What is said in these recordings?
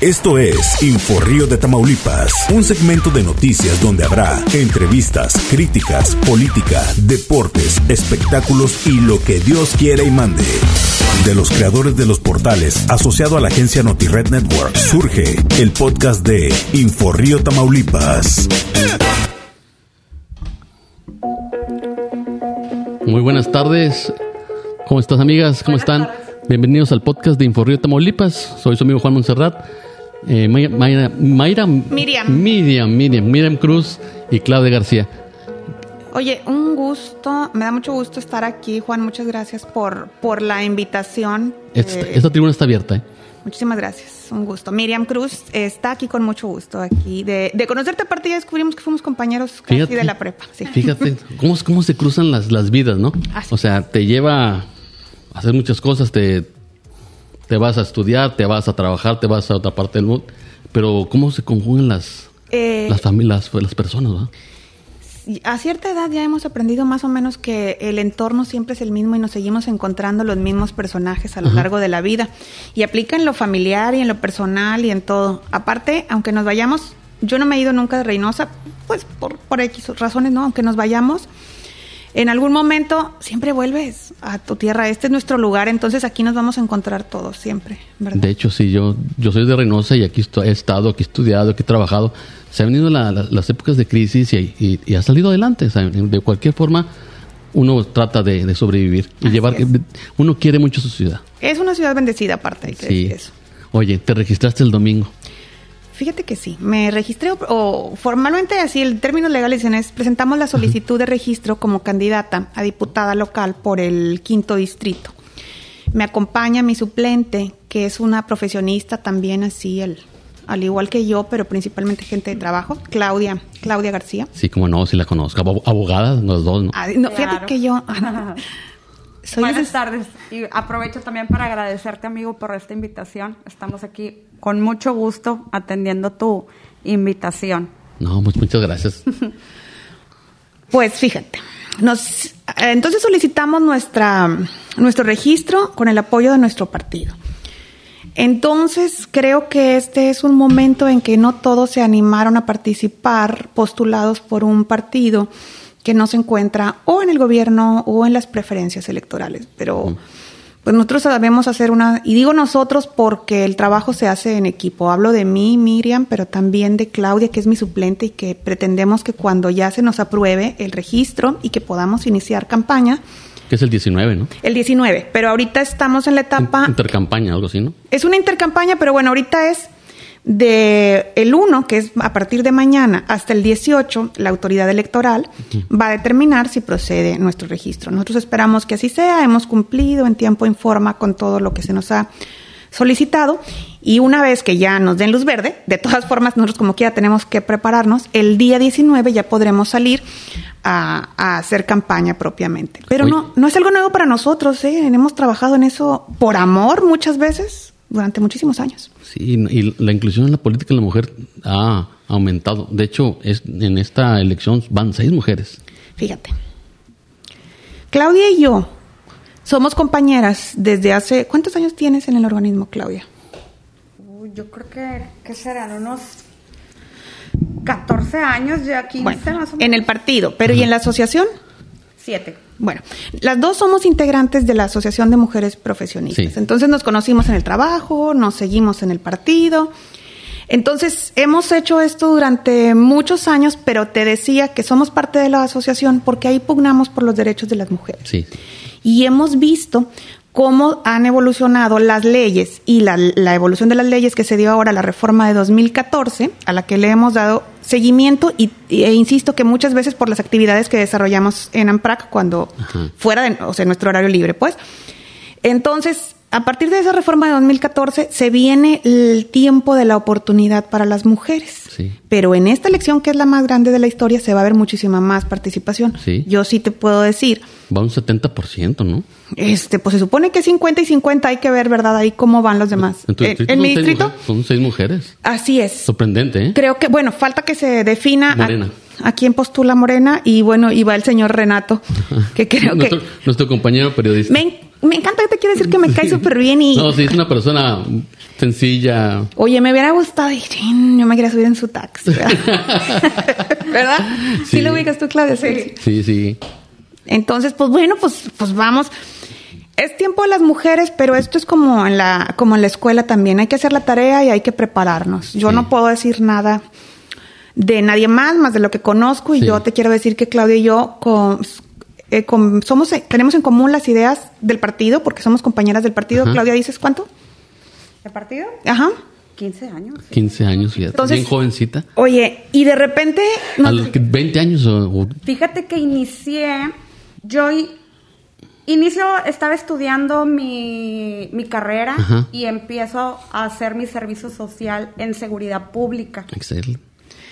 Esto es Inforrío de Tamaulipas, un segmento de noticias donde habrá entrevistas, críticas, política, deportes, espectáculos y lo que Dios quiera y mande. De los creadores de los portales asociado a la agencia NotiRed Network, surge el podcast de Inforrío Tamaulipas. Muy buenas tardes. ¿Cómo estás, amigas? ¿Cómo están? Bienvenidos al podcast de Inforrío Tamaulipas. Soy su amigo Juan Monserrat. Eh, Mayra, Mayra, Miriam. Miriam, Miriam, Miriam Cruz y Claudia García. Oye, un gusto, me da mucho gusto estar aquí, Juan. Muchas gracias por, por la invitación. Esta, Eh, esta tribuna está abierta. ¿eh? muchísimas gracias, un gusto. Miriam Cruz está aquí con mucho gusto, aquí. De, de conocerte aparte ya descubrimos que fuimos compañeros casi Fíjate. de la prepa. Sí. Fíjate cómo, cómo se cruzan las, las vidas, ¿no? Así O sea, te lleva a hacer muchas cosas, te, te vas a estudiar, te vas a trabajar, te vas a otra parte del mundo. Pero cómo se conjugan las, Eh, las familias, las personas, ¿no? y a cierta edad ya hemos aprendido más o menos que el entorno siempre es el mismo y nos seguimos encontrando los mismos personajes a lo Ajá. largo de la vida. Y aplica en lo familiar y en lo personal y en todo. Aparte, aunque nos vayamos, yo no me he ido nunca de Reynosa, pues por, por X razones, ¿no? Aunque nos vayamos, en algún momento siempre vuelves a tu tierra. Este es nuestro lugar, entonces aquí nos vamos a encontrar todos siempre, ¿verdad? De hecho, sí, yo, yo soy de Reynosa y aquí he estado, aquí he estudiado, aquí he trabajado. Se han venido la- la- las épocas de crisis y, y- y ha salido adelante. de cualquier forma, uno trata de, de sobrevivir y Así llevar. es. Uno quiere mucho su ciudad. Es una ciudad bendecida aparte, hay que Sí. decir eso. Oye, te registraste el domingo. Fíjate que sí, me registré o, o formalmente así el término legal dicen es presentamos la solicitud de registro como candidata a diputada local por el quinto distrito. Me acompaña mi suplente, que es una profesionista también así, el, al igual que yo, pero principalmente gente de trabajo, Claudia, Claudia García. Sí, como no, si la conozco. Abo- Abogadas, los dos, ¿no? Ah, no, fíjate Claro. que yo soy Buenas tardes y aprovecho también para agradecerte amigo por esta invitación. Estamos aquí con mucho gusto atendiendo tu invitación. No, pues muchas gracias. Pues fíjate, nos, eh, entonces solicitamos nuestra, nuestro registro con el apoyo de nuestro partido. Entonces creo que este es un momento en que no todos se animaron a participar postulados por un partido que no se encuentra o en el gobierno o en las preferencias electorales. Pero pues nosotros sabemos hacer una, y digo nosotros porque el trabajo se hace en equipo. Hablo de mí, Miriam, pero también de Claudia, que es mi suplente y que pretendemos que cuando ya se nos apruebe el registro y que podamos iniciar campaña, Que es el 19, ¿no? el 19. Pero ahorita estamos en la etapa... Intercampaña, algo así, ¿no? Es una intercampaña, pero bueno, ahorita es de el 1, que es a partir de mañana, hasta el 18, la autoridad electoral va a determinar si procede nuestro registro. Nosotros esperamos que así sea, hemos cumplido en tiempo en forma con todo lo que se nos ha solicitado y una vez que ya nos den luz verde, de todas formas nosotros como quiera tenemos que prepararnos, el día 19 ya podremos salir a, a hacer campaña propiamente. Pero Oye. no, no es algo nuevo para nosotros, ¿eh? hemos trabajado en eso por amor muchas veces durante muchísimos años. Sí, y la inclusión en la política de la mujer ha aumentado. De hecho, es, en esta elección van seis mujeres. Fíjate. Claudia y yo somos compañeras desde hace... ¿Cuántos años tienes en el organismo, Claudia? Uy, yo creo que, ¿qué serán? Unos 14 años, ya 15 Bueno, más o menos. en el partido, pero ¿y en la asociación? 7. Bueno, las dos somos integrantes de la Asociación de Mujeres Profesionistas. Sí. Entonces nos conocimos en el trabajo, nos seguimos en el partido. Entonces hemos hecho esto durante muchos años, pero te decía que somos parte de la asociación porque ahí pugnamos por los derechos de las mujeres. Sí. Y hemos visto cómo han evolucionado las leyes y la, la evolución de las leyes que se dio ahora la reforma de 2014, a la que le hemos dado seguimiento y, e insisto que muchas veces por las actividades que desarrollamos en AMPRAC cuando Ajá. fuera de o sea, nuestro horario libre, pues. Entonces, a partir de esa reforma de 2014 se viene el tiempo de la oportunidad para las mujeres. Sí. Pero en esta elección, que es la más grande de la historia, se va a ver muchísima más participación. Sí. Yo sí te puedo decir, Va un 70%, ¿no? este, pues se supone que 50 y 50 hay que ver, ¿verdad? Ahí cómo van los demás. En tu en son mi seis distrito, mujeres- son seis mujeres. así es. Sorprendente, ¿eh? Creo que, bueno, falta que se defina. Morena. a quién postula Morena y bueno, y va el señor Renato, que creo nuestro, que... Nuestro compañero periodista. Me, me encanta que te quiere decir que me cae súper bien y... No, sí, es una persona sencilla. Oye, me hubiera gustado y yo me quería subir en su taxi. ¿Verdad? ¿Verdad? ¿Sí, Sí. lo ubicas tú, Claudia? Sí. Sí, sí. Entonces, pues bueno, pues, pues vamos. Es tiempo de las mujeres, pero esto es como en la, como en la escuela también. Hay que hacer la tarea y hay que prepararnos. Yo Sí. no puedo decir nada de nadie más, más de lo que conozco, y Sí. yo te quiero decir que Claudia y yo con- eh, con- somos, tenemos en común las ideas del partido, porque somos compañeras del partido. Ajá. Claudia, ¿dices cuánto? ¿De partido? Ajá. 15 años. 15 años. Entonces- bien jovencita. Oye, y de repente A nos- los que- 20 años o, o- Fíjate que inicié, yo i- inicio, estaba estudiando mi, mi carrera Ajá. y empiezo a hacer mi servicio social en seguridad pública. excelente.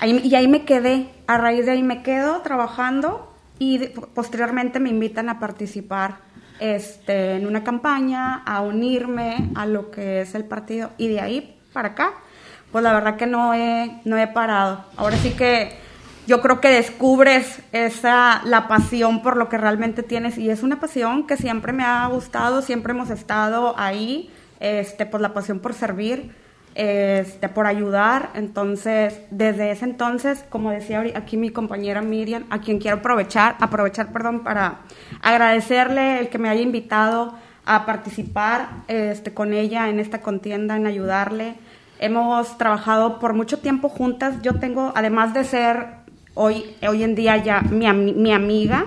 Ahí- y ahí me quedé, a raíz de ahí me quedo trabajando y posteriormente me invitan a participar este, en una campaña, a unirme a lo que es el partido. Y de ahí para acá, pues la verdad que no he, no he parado. Ahora sí que yo creo que descubres esa, la pasión por lo que realmente tienes. Y es una pasión que siempre me ha gustado, siempre hemos estado ahí, este, pues la pasión por servir este, por ayudar. Entonces, desde ese entonces, como decía aquí mi compañera Miriam, a quien quiero aprovechar, aprovechar, perdón, para agradecerle el que me haya invitado a participar este, con ella en esta contienda, en ayudarle. Hemos trabajado por mucho tiempo juntas. Yo tengo, además de ser hoy, hoy en día ya mi amiga,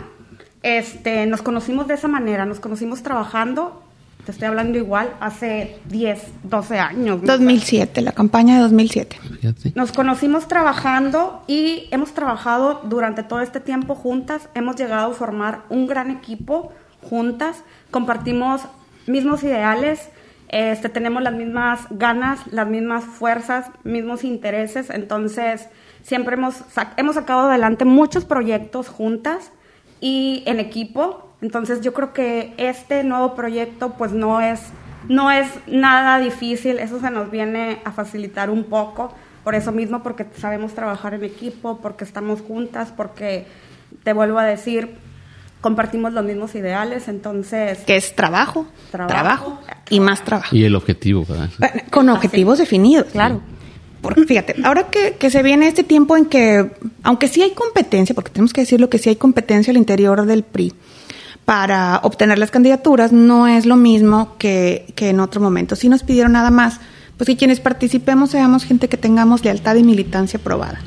este, nos conocimos de esa manera, nos conocimos trabajando, te estoy hablando igual, hace 10, 12 años. ¿no? 2007, la campaña de 2007. Fíjate. Nos conocimos trabajando y hemos trabajado durante todo este tiempo juntas, hemos llegado a formar un gran equipo juntas, compartimos mismos ideales, este, tenemos las mismas ganas, las mismas fuerzas, mismos intereses, entonces siempre hemos, sac- hemos sacado adelante muchos proyectos juntas y en equipo. Entonces yo creo que este nuevo proyecto pues no es, no es nada difícil, eso se nos viene a facilitar un poco, por eso mismo, porque sabemos trabajar en equipo, porque estamos juntas, porque te vuelvo a decir, compartimos los mismos ideales, entonces... Que es trabajo, trabajo, Trabajo. y más trabajo. Y el objetivo, ¿verdad? Bueno, Con objetivos definidos. Claro. Porque fíjate, ahora que, que se viene este tiempo en que, aunque sí hay competencia, porque tenemos que decirlo que sí hay competencia al interior del PRI para obtener las candidaturas, no es lo mismo que, que en otro momento. Sí nos pidieron nada más, pues que quienes participemos seamos gente que tengamos lealtad y militancia probada.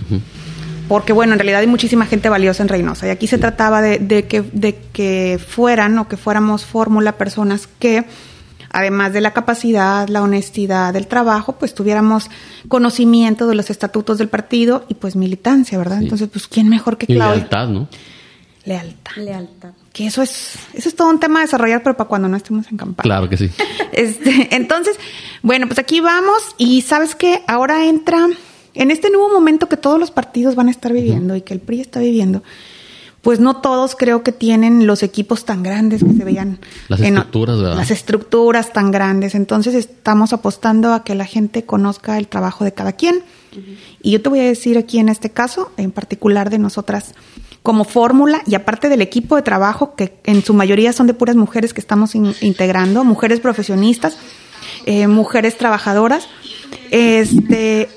Porque bueno, en realidad hay muchísima gente valiosa en Reynosa y aquí se trataba de, de que, de que fueran o que fuéramos fórmula personas que además de la capacidad, la honestidad, el trabajo, pues tuviéramos conocimiento de los estatutos del partido y pues militancia, ¿verdad? Sí. Entonces, pues quién mejor que Y Claudia. lealtad, ¿no? Lealtad. Lealtad. Que eso es, eso es todo un tema a desarrollar, pero para cuando no estemos en campaña. Claro que sí. Este, entonces, bueno, pues aquí vamos y sabes que ahora entra en este nuevo momento que todos los partidos van a estar viviendo y que el PRI está viviendo. Pues no todos creo que tienen los equipos tan grandes que se veían. Las en- estructuras, ¿verdad? Las estructuras tan grandes. Entonces estamos apostando a que la gente conozca el trabajo de cada quien. Y yo te voy a decir aquí en este caso, en particular de nosotras como fórmula y aparte del equipo de trabajo que en su mayoría son de puras mujeres que estamos in- integrando, mujeres profesionistas, eh, mujeres trabajadoras, este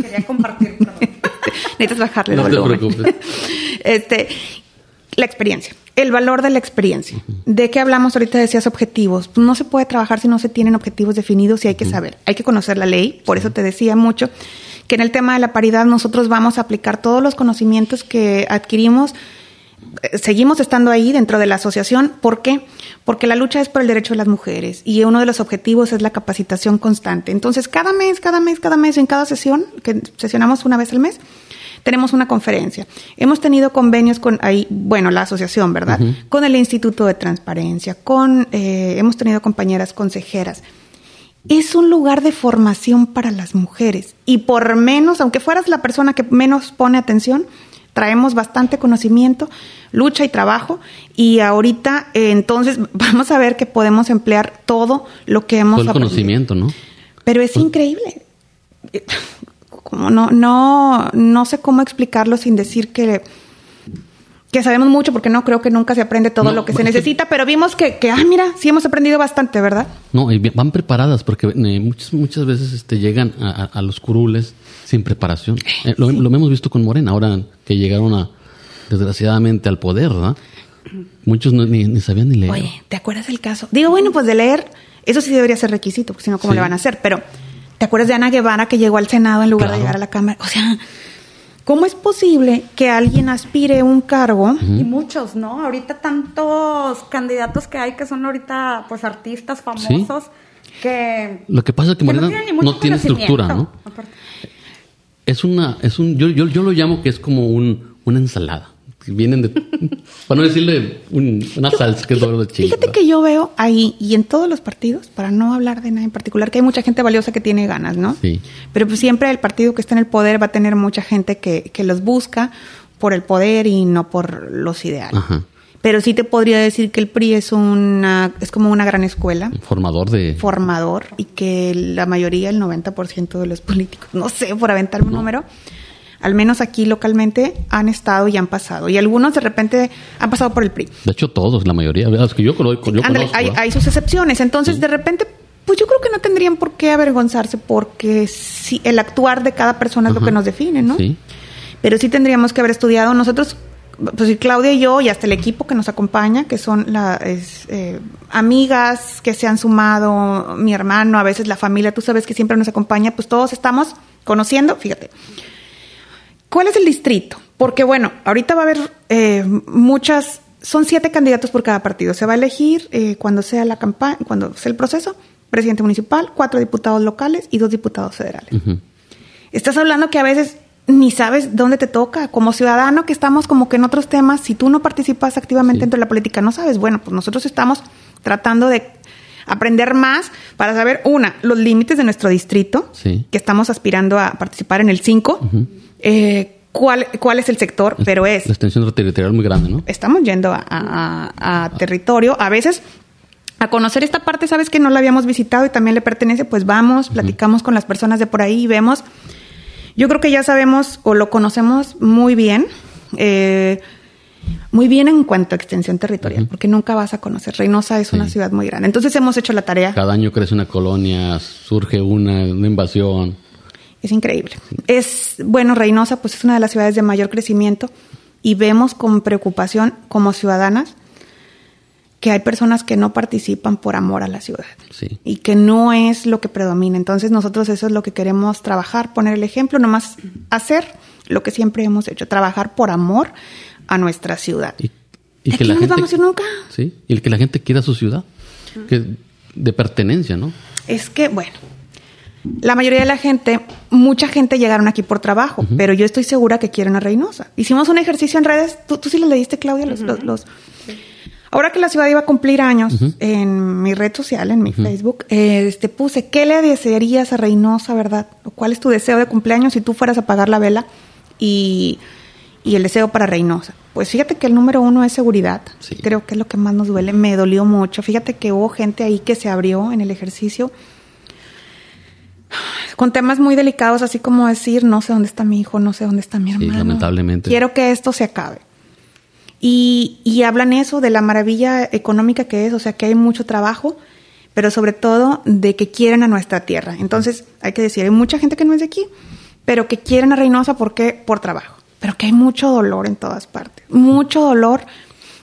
Quería compartir, necesitas bajarle No te preocupes. este, la experiencia, el valor de la experiencia. ¿De qué hablamos ahorita? Decías objetivos. Pues no se puede trabajar si no se tienen objetivos definidos y hay que saber, hay que conocer la ley. Por eso te decía mucho que en el tema de la paridad nosotros vamos a aplicar todos los conocimientos que adquirimos. Eh, Seguimos estando ahí dentro de la asociación. ¿Por qué? Porque la lucha es por el derecho de las mujeres y uno de los objetivos es la capacitación constante. Entonces, cada mes, cada mes, cada mes, en cada sesión, que sesionamos una vez al mes, tenemos una conferencia. Hemos tenido convenios con ahí, bueno, la asociación, ¿verdad? Con el Instituto de Transparencia, con, eh, hemos tenido compañeras consejeras. Es un lugar de formación para las mujeres y por menos, aunque fueras la persona que menos pone atención, traemos bastante conocimiento, lucha y trabajo y ahorita eh, entonces vamos a ver que podemos emplear todo lo que hemos Todo el aprendido. conocimiento, ¿no? Pero es increíble. como no, no, no sé cómo explicarlo sin decir que, que sabemos mucho, porque no creo que nunca se aprende todo No, lo que se que- necesita, pero vimos que, que, ah, mira, sí hemos aprendido bastante, ¿verdad? No, y van preparadas porque eh, muchas, muchas veces este, llegan a, los curules sin preparación. Eh, lo, lo hemos visto con Morena, ahora que llegaron a, desgraciadamente al poder, ¿verdad? Muchos no- ni, ni sabían ni leer. Oye, ¿te acuerdas del caso? Digo, bueno, pues de leer, eso sí debería ser requisito, porque si no, ¿cómo Sí. le van a hacer? Pero, ¿te acuerdas de Ana Guevara que llegó al Senado en lugar Claro. de llegar a la Cámara? O sea, ¿cómo es posible que alguien aspire un cargo? Y muchos, ¿no? Ahorita tantos candidatos que hay que son ahorita, pues, artistas famosos que... Lo que pasa es que Morena ni no, mucho tiene estructura, ¿no? conocimiento, aparte. Es una, es un, yo, yo, yo lo llamo que es como un, una ensalada. Vienen de, para no decirle un- una salsa que es doble de chile. Fíjate ¿verdad? que yo veo ahí y en todos los partidos, para no hablar de nada en particular, que hay mucha gente valiosa que tiene ganas, ¿no? Sí. Pero pues siempre el partido que está en el poder va a tener mucha gente que, que los busca por el poder y no por los ideales. Ajá. Pero sí te podría decir que el PRI es una es como una gran escuela formador de... formador y que la mayoría, el 90% de los políticos, no sé, por aventarme un número, al menos aquí localmente han estado y han pasado. Y algunos de repente han pasado por el PRI. De hecho, todos, la mayoría. Los que yo, yo Ándale, conozco. hay, sus excepciones. Entonces, de repente, pues yo creo que no tendrían por qué avergonzarse porque si el actuar de cada persona es lo que nos define, ¿no? Sí. Pero sí tendríamos que haber estudiado nosotros, pues y Claudia y yo y hasta el equipo que nos acompaña, que son las amigas que se han sumado, mi hermano, a veces la familia, tú sabes que siempre nos acompaña, pues todos estamos conociendo, fíjate. ¿Cuál es el distrito? Porque bueno, ahorita va a haber eh, muchas, son siete candidatos por cada partido. Se va a elegir eh, cuando sea la campaña, cuando sea el proceso, presidente municipal, cuatro diputados locales y dos diputados federales. Estás hablando que a veces ni sabes dónde te toca. Como ciudadano que estamos como que en otros temas, si tú no participas activamente Sí. dentro de la política, no sabes. Bueno, pues nosotros estamos tratando de aprender más para saber, una, los límites de nuestro distrito, Sí. que estamos aspirando a participar en el 5, eh, cuál, cuál es el sector, pero es La extensión territorial muy grande, ¿no? estamos yendo a, a- a territorio. A veces, a conocer esta parte, sabes que no la habíamos visitado y también le pertenece, pues vamos, platicamos con las personas de por ahí y vemos. Yo creo que ya sabemos o lo conocemos muy bien. eh, muy bien en cuanto a extensión territorial, porque nunca vas a conocer. Reynosa es una ciudad muy grande. Entonces hemos hecho la tarea. Cada año crece una colonia, surge una, una invasión. Es increíble. Es, bueno, Reynosa pues es una de las ciudades de mayor crecimiento y vemos con preocupación como ciudadanas que hay personas que no participan por amor a la ciudad Sí. y que no es lo que predomina. Entonces nosotros eso es lo que queremos trabajar, poner el ejemplo, nomás hacer lo que siempre hemos hecho, trabajar por amor a nuestra ciudad. Y, ¿De aquí no nos vamos a ir nunca? Sí. Y el que la gente quiera su ciudad. Que de pertenencia, ¿no? Es que, bueno, la mayoría de la gente, mucha gente llegaron aquí por trabajo, pero yo estoy segura que quieren a Reynosa. Hicimos un ejercicio en redes, tú, tú sí lo leíste, Claudia, los, los, los- Ahora que la ciudad iba a cumplir años, en mi red social, en mi Facebook, este, puse, ¿qué le desearías a Reynosa, verdad? ¿O ¿Cuál es tu deseo de cumpleaños si tú fueras a apagar la vela? Y, y el deseo para Reynosa. Pues fíjate que el número uno es seguridad. Sí. Creo que es lo que más nos duele. Me dolió mucho. Fíjate que hubo gente ahí que se abrió en el ejercicio con temas muy delicados, así como decir, no sé dónde está mi hijo, no sé dónde está mi Sí, hermano. lamentablemente. Quiero que esto se acabe. Y, y hablan eso de la maravilla económica que es, o sea, que hay mucho trabajo, pero sobre todo de que quieren a nuestra tierra. Entonces, hay que decir, hay mucha gente que no es de aquí, pero que quieren a Reynosa porque por trabajo, pero que hay mucho dolor en todas partes, mucho dolor.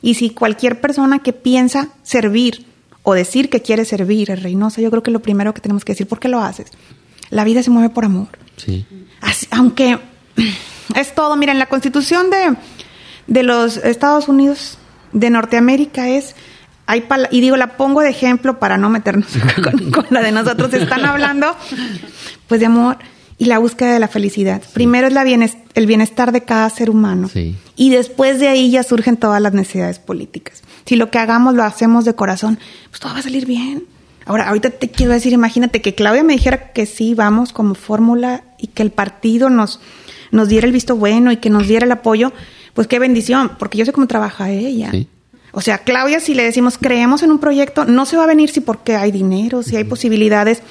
Y si cualquier persona que piensa servir o decir que quiere servir a Reynosa, yo creo que lo primero que tenemos que decir, ¿por qué lo haces? La vida se mueve por amor. Sí. Así- aunque es todo, miren, la constitución de, de los Estados Unidos de Norteamérica es, hay y digo, la pongo de ejemplo para no meternos con, con la de nosotros, están hablando pues de amor y la búsqueda de la felicidad. Primero es la el bienestar de cada ser humano Sí. y después de ahí ya surgen todas las necesidades políticas. Si lo que hagamos lo hacemos de corazón, pues todo va a salir bien. Ahora, ahorita te quiero decir, imagínate que Claudia me dijera que sí, vamos como fórmula y que el partido nos, nos diera el visto bueno y que nos diera el apoyo, pues qué bendición, porque yo sé cómo trabaja ella. Sí. O sea, Claudia, si le decimos creemos en un proyecto, no se va a venir si porque hay dinero, si hay posibilidades,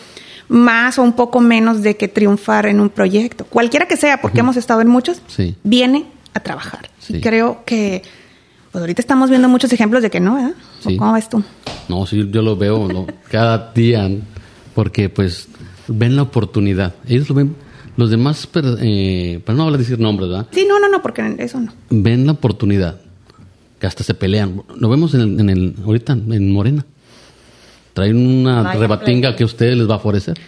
más o un poco menos de que triunfar en un proyecto. Cualquiera que sea, porque hemos estado en muchos, Sí. viene a trabajar. Sí. Y creo que, pues ahorita estamos viendo muchos ejemplos de que no, ¿verdad? ¿O Sí. ¿Cómo ves tú? No, sí, yo lo veo ¿no? cada día, porque pues ven la oportunidad. Ellos lo ven, los demás, per- eh, para no hablar de decir nombres, ¿verdad? Sí, no, no, no, porque eso no. Ven la oportunidad, que hasta se pelean. Lo vemos en el, en el ahorita en Morena. Traen una Vaya rebatinga que a ustedes les va a favorecer.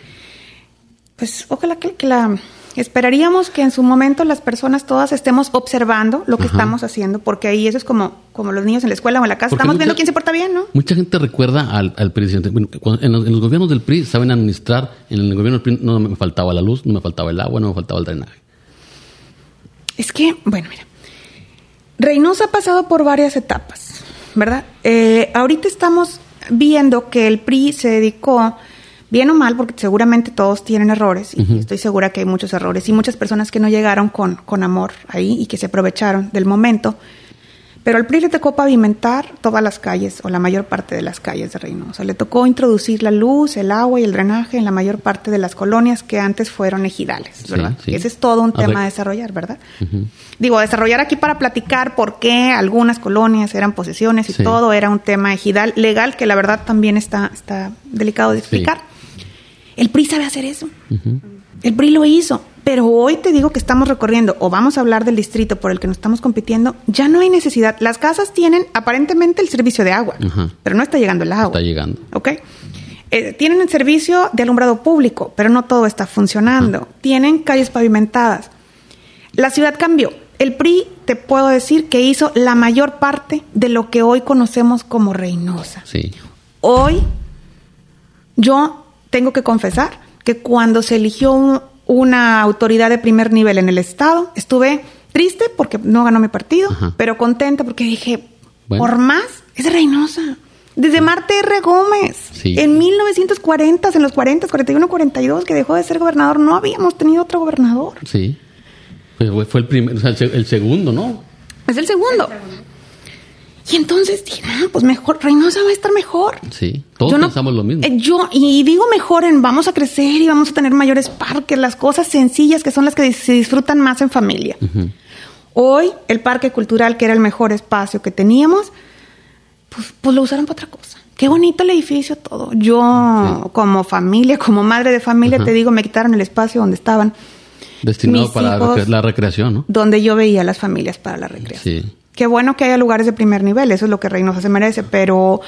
Pues ojalá que, que la... Esperaríamos que en su momento las personas todas estemos observando lo que Ajá. estamos haciendo, porque ahí eso es como, como los niños en la escuela o en la casa. Porque Estamos mucha- viendo quién se porta bien, ¿no? Mucha gente recuerda al, al presidente. Bueno, cuando- en, los, en los gobiernos del PRI saben administrar. En el gobierno del PRI no me faltaba la luz, no me faltaba el agua, no me faltaba el drenaje. Es que, bueno, mira, Reynosa ha pasado por varias etapas, ¿verdad? Eh, ahorita estamos viendo que el PRI se dedicó, bien o mal, porque seguramente todos tienen errores, y estoy segura que hay muchos errores, y muchas personas que no llegaron con, con amor ahí y que se aprovecharon del momento. Pero al PRI le tocó pavimentar todas las calles, o la mayor parte de las calles de Reynosa. Le tocó introducir la luz, el agua y el drenaje en la mayor parte de las colonias que antes fueron ejidales, ¿verdad? sí. Ese es todo un A ver. tema a desarrollar, ¿verdad? Digo, desarrollar aquí para platicar por qué algunas colonias eran posesiones y Sí. todo era un tema ejidal legal que la verdad también está, está delicado de explicar. El PRI sabe hacer eso. El PRI lo hizo. Pero hoy te digo que estamos recorriendo, o vamos a hablar del distrito por el que nos estamos compitiendo, ya no hay necesidad. Las casas tienen aparentemente el servicio de agua, Ajá. pero no está llegando el agua. Está llegando. ¿Ok? Eh, tienen el servicio de alumbrado público, pero no todo está funcionando. Tienen calles pavimentadas. La ciudad cambió. El PRI, te puedo decir, que hizo la mayor parte de lo que hoy conocemos como Reynosa. Sí. Hoy, yo tengo que confesar que cuando se eligió un- una autoridad de primer nivel en el Estado, estuve triste porque no ganó mi partido, Ajá. pero contenta porque dije, Bueno. por más, es Reynosa. Desde Marte R. Gómez, Sí. en 1940, en los 40, 41, 42, que dejó de ser gobernador, no habíamos tenido otro gobernador. Sí. Fue, fue- el primer, o sea, el, se- el segundo, ¿no? Es el segundo. Y entonces dije, ah, pues mejor, Reynosa va a estar mejor. Sí. Todos Yo no- pensamos lo mismo. eh, yo, y digo mejor en vamos a crecer y vamos a tener mayores parques, las cosas sencillas que son las que se disfrutan más en familia. Hoy, el parque cultural, que era el mejor espacio que teníamos, pues, pues lo usaron para otra cosa. Qué bonito el edificio, todo. Yo, como familia, como madre de familia, te digo, me quitaron el espacio donde estaban, Destinado mis para hijos- la recreación, ¿no? donde yo veía a las familias para la recreación. Sí. Qué bueno que haya lugares de primer nivel, eso es lo que Reynosa se merece, pero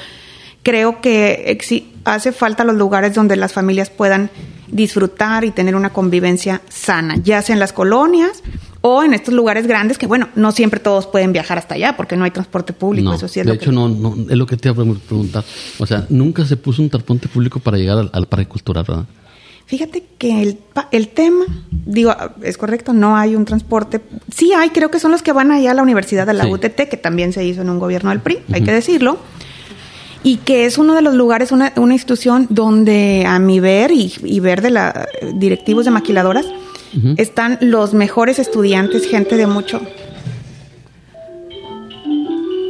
creo que hace falta los lugares donde las familias puedan disfrutar y tener una convivencia sana, ya sea en las colonias o en estos lugares grandes que, bueno, no siempre todos pueden viajar hasta allá porque no hay transporte público, No, eso sí es de lo hecho, que... no, no, es lo que te iba a preguntar. O sea, nunca se puso un transporte público para llegar al, al parque cultural, ¿verdad? Fíjate que el, pa- el tema, digo, es correcto, no hay un transporte. Sí hay, creo que son los que van allá a la Universidad de la Sí. UTT, que también se hizo en un gobierno del PRI, hay que decirlo. Y que es uno de los lugares, una, una institución donde a mi ver y, y ver de la directivos de maquiladoras, están los mejores estudiantes, gente de mucho...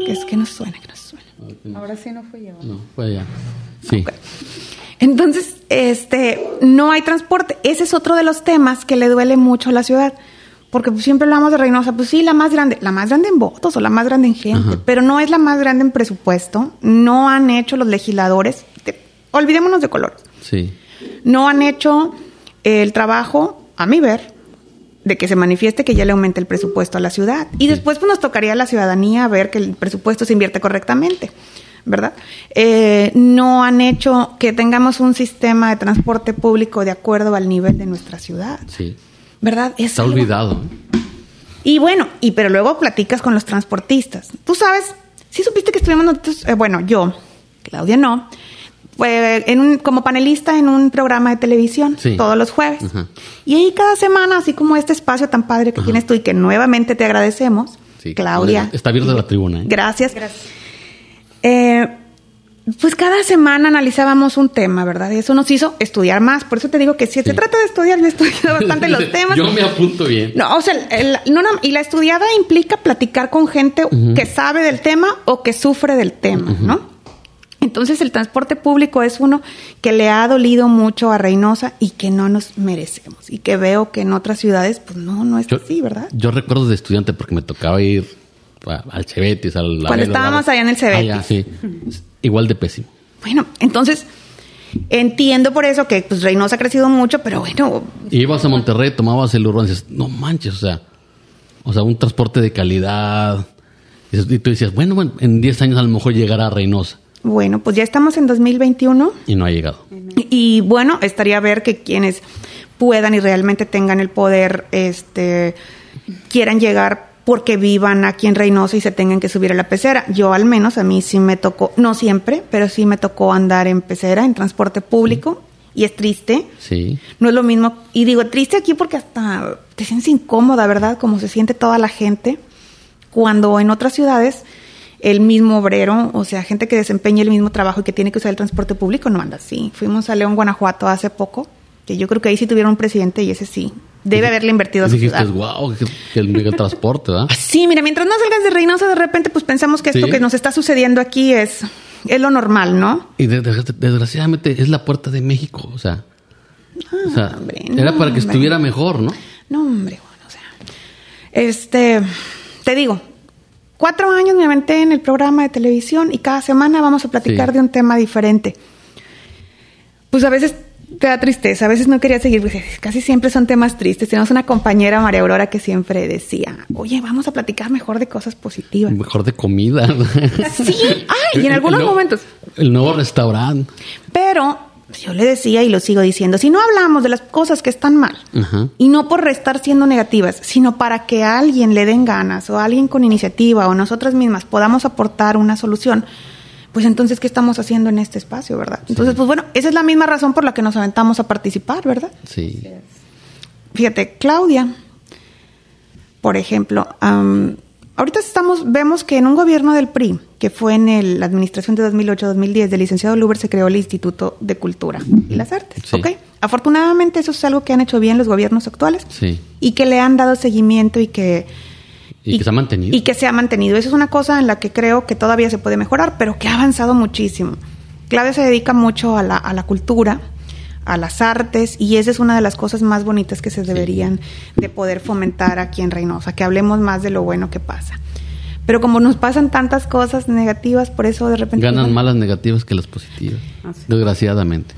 Que es que nos suena, que nos suena. Ahora sí no fui yo. No, fue allá. Sí. Ok. Entonces, este, no hay transporte. Ese es otro de los temas que le duele mucho a la ciudad. Porque pues, siempre hablamos de Reynosa, pues sí, la más grande, la más grande en votos o la más grande en gente, Ajá. pero no es la más grande en presupuesto. No han hecho los legisladores, olvidémonos de color, Sí. no han hecho el trabajo, a mi ver, de que se manifieste que ya le aumente el presupuesto a la ciudad. Y después pues, nos tocaría a la ciudadanía ver que el presupuesto se invierte correctamente, ¿verdad? Eh, no han hecho que tengamos un sistema de transporte público de acuerdo al nivel de nuestra ciudad, Sí. ¿verdad? Es Está algo- olvidado. y bueno, y pero luego platicas con los transportistas. Tú sabes, sí supiste que estuvimos nosotros, eh, bueno, yo, Claudia no, fue en un, como panelista en un programa de televisión Sí. todos los jueves. Ajá. Y ahí cada semana, así como este espacio tan padre que Ajá. tienes tú y que nuevamente te agradecemos, Sí. Claudia. Está abierta la tribuna, ¿eh? Gracias. Gracias. Eh, pues cada semana analizábamos un tema, ¿verdad? Y eso nos hizo estudiar más. Por eso te digo que si se Sí. trata de estudiar, yo he estudiado bastante los temas. Yo me apunto bien. No, o sea, el- no, no, y la estudiada implica platicar con gente que sabe del tema o que sufre del tema, ¿no? Entonces el transporte público es uno que le ha dolido mucho a Reynosa y que no nos merecemos. Y que veo que en otras ciudades, pues no, no es así, ¿verdad? Yo recuerdo de estudiante porque me tocaba ir al Cebetis, al... Cuando estábamos allá en el Cebetis. Allá, sí. Igual de pésimo. Bueno, entonces entiendo por eso que pues Reynosa ha crecido mucho, pero bueno... ibas a Monterrey, tomabas el urbano y dices, no manches, o sea, o sea, un transporte de calidad. Y tú decías, bueno, bueno, en 10 años a lo mejor llegará a Reynosa. Bueno, pues ya estamos en 2021. Y no ha llegado. Y, bueno, estaría a ver que quienes puedan y realmente tengan el poder, este, quieran llegar porque vivan aquí en Reynosa y se tengan que subir a la pecera. Yo al menos a mí sí me tocó, no siempre, pero sí me tocó andar en pecera, en transporte público. Y es triste. Sí. No es lo mismo. Y digo triste aquí porque hasta te sientes incómoda, ¿verdad? Como se siente toda la gente. Cuando en otras ciudades el mismo obrero, o sea, gente que desempeña el mismo trabajo y que tiene que usar el transporte público, no anda así. Fuimos a León, Guanajuato hace poco, que yo creo que ahí sí tuvieron un presidente y ese sí. Debe haberle invertido a su dijiste, wow, que, el, transporte, ¿verdad? Sí, mira, mientras no salgas de Reynosa, de repente, pues pensamos que esto que nos está sucediendo aquí es, es lo normal, ¿no? Y desgraciadamente es la puerta de México, o sea. era para que estuviera mejor, ¿no? No, hombre, bueno, o sea. Este, te digo, cuatro años me aventé en el programa de televisión y cada semana vamos a platicar de un tema diferente. Pues a veces te da tristeza, a veces no quería seguir, casi siempre son temas tristes. Tenemos una compañera, María Aurora, que siempre decía, oye, vamos a platicar mejor de cosas positivas. Mejor de comida. Sí, ay, y en algunos momentos. El nuevo restaurante. Pero yo le decía y lo sigo diciendo, si no hablamos de las cosas que están mal, y no por restar siendo negativas, sino para que a alguien le den ganas, o alguien con iniciativa, o nosotras mismas podamos aportar una solución, pues entonces, ¿qué estamos haciendo en este espacio, verdad? Entonces, pues bueno, esa es la misma razón por la que nos aventamos a participar, ¿verdad? Sí. Fíjate, Claudia, por ejemplo, ahorita estamos, vemos que en un gobierno del PRI, que fue en la administración de 2008-2010 del licenciado Luber, se creó el Instituto de Cultura y las Artes, ¿ok? Afortunadamente eso es algo que han hecho bien los gobiernos actuales sí. y que le han dado seguimiento y que y, que se ha mantenido. Y que se ha mantenido. Eso es una cosa en la que creo que todavía se puede mejorar, pero que ha avanzado muchísimo. Claudia se dedica mucho a la, a la cultura, a las artes, y esa es una de las cosas más bonitas que se deberían de poder fomentar aquí en Reynosa, que hablemos más de lo bueno que pasa. Pero como nos pasan tantas cosas negativas, por eso de repente... Ganan más las negativas que las positivas, desgraciadamente.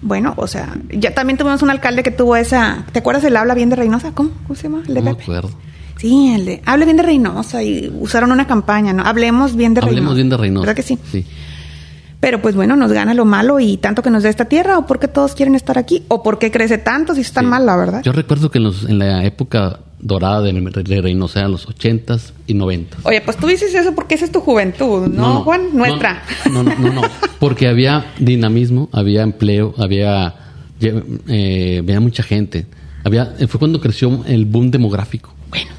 Bueno, o sea, ya también tuvimos un alcalde que tuvo esa... ¿Te acuerdas el habla bien de Reynosa? ¿Cómo, ¿Cómo se llama? El de no me acuerdo. Sí, el de hable bien de Reynosa y usaron una campaña, ¿no? Hablemos bien de Reynosa. Hablemos bien de Reynosa. ¿Verdad que sí? Sí. Pero pues bueno, nos gana lo malo y tanto que nos da esta tierra, o porque todos quieren estar aquí, o porque crece tanto si es tan mal, la verdad. Yo recuerdo que en, los, en la época dorada de, Reynosa, eran los ochentas y noventas. Oye, pues tú dices eso porque esa es tu juventud, ¿no, Juan? Nuestra. No, no, no, no, porque había dinamismo, había empleo, había, eh, había mucha gente. Había, fue cuando creció el boom demográfico. Bueno,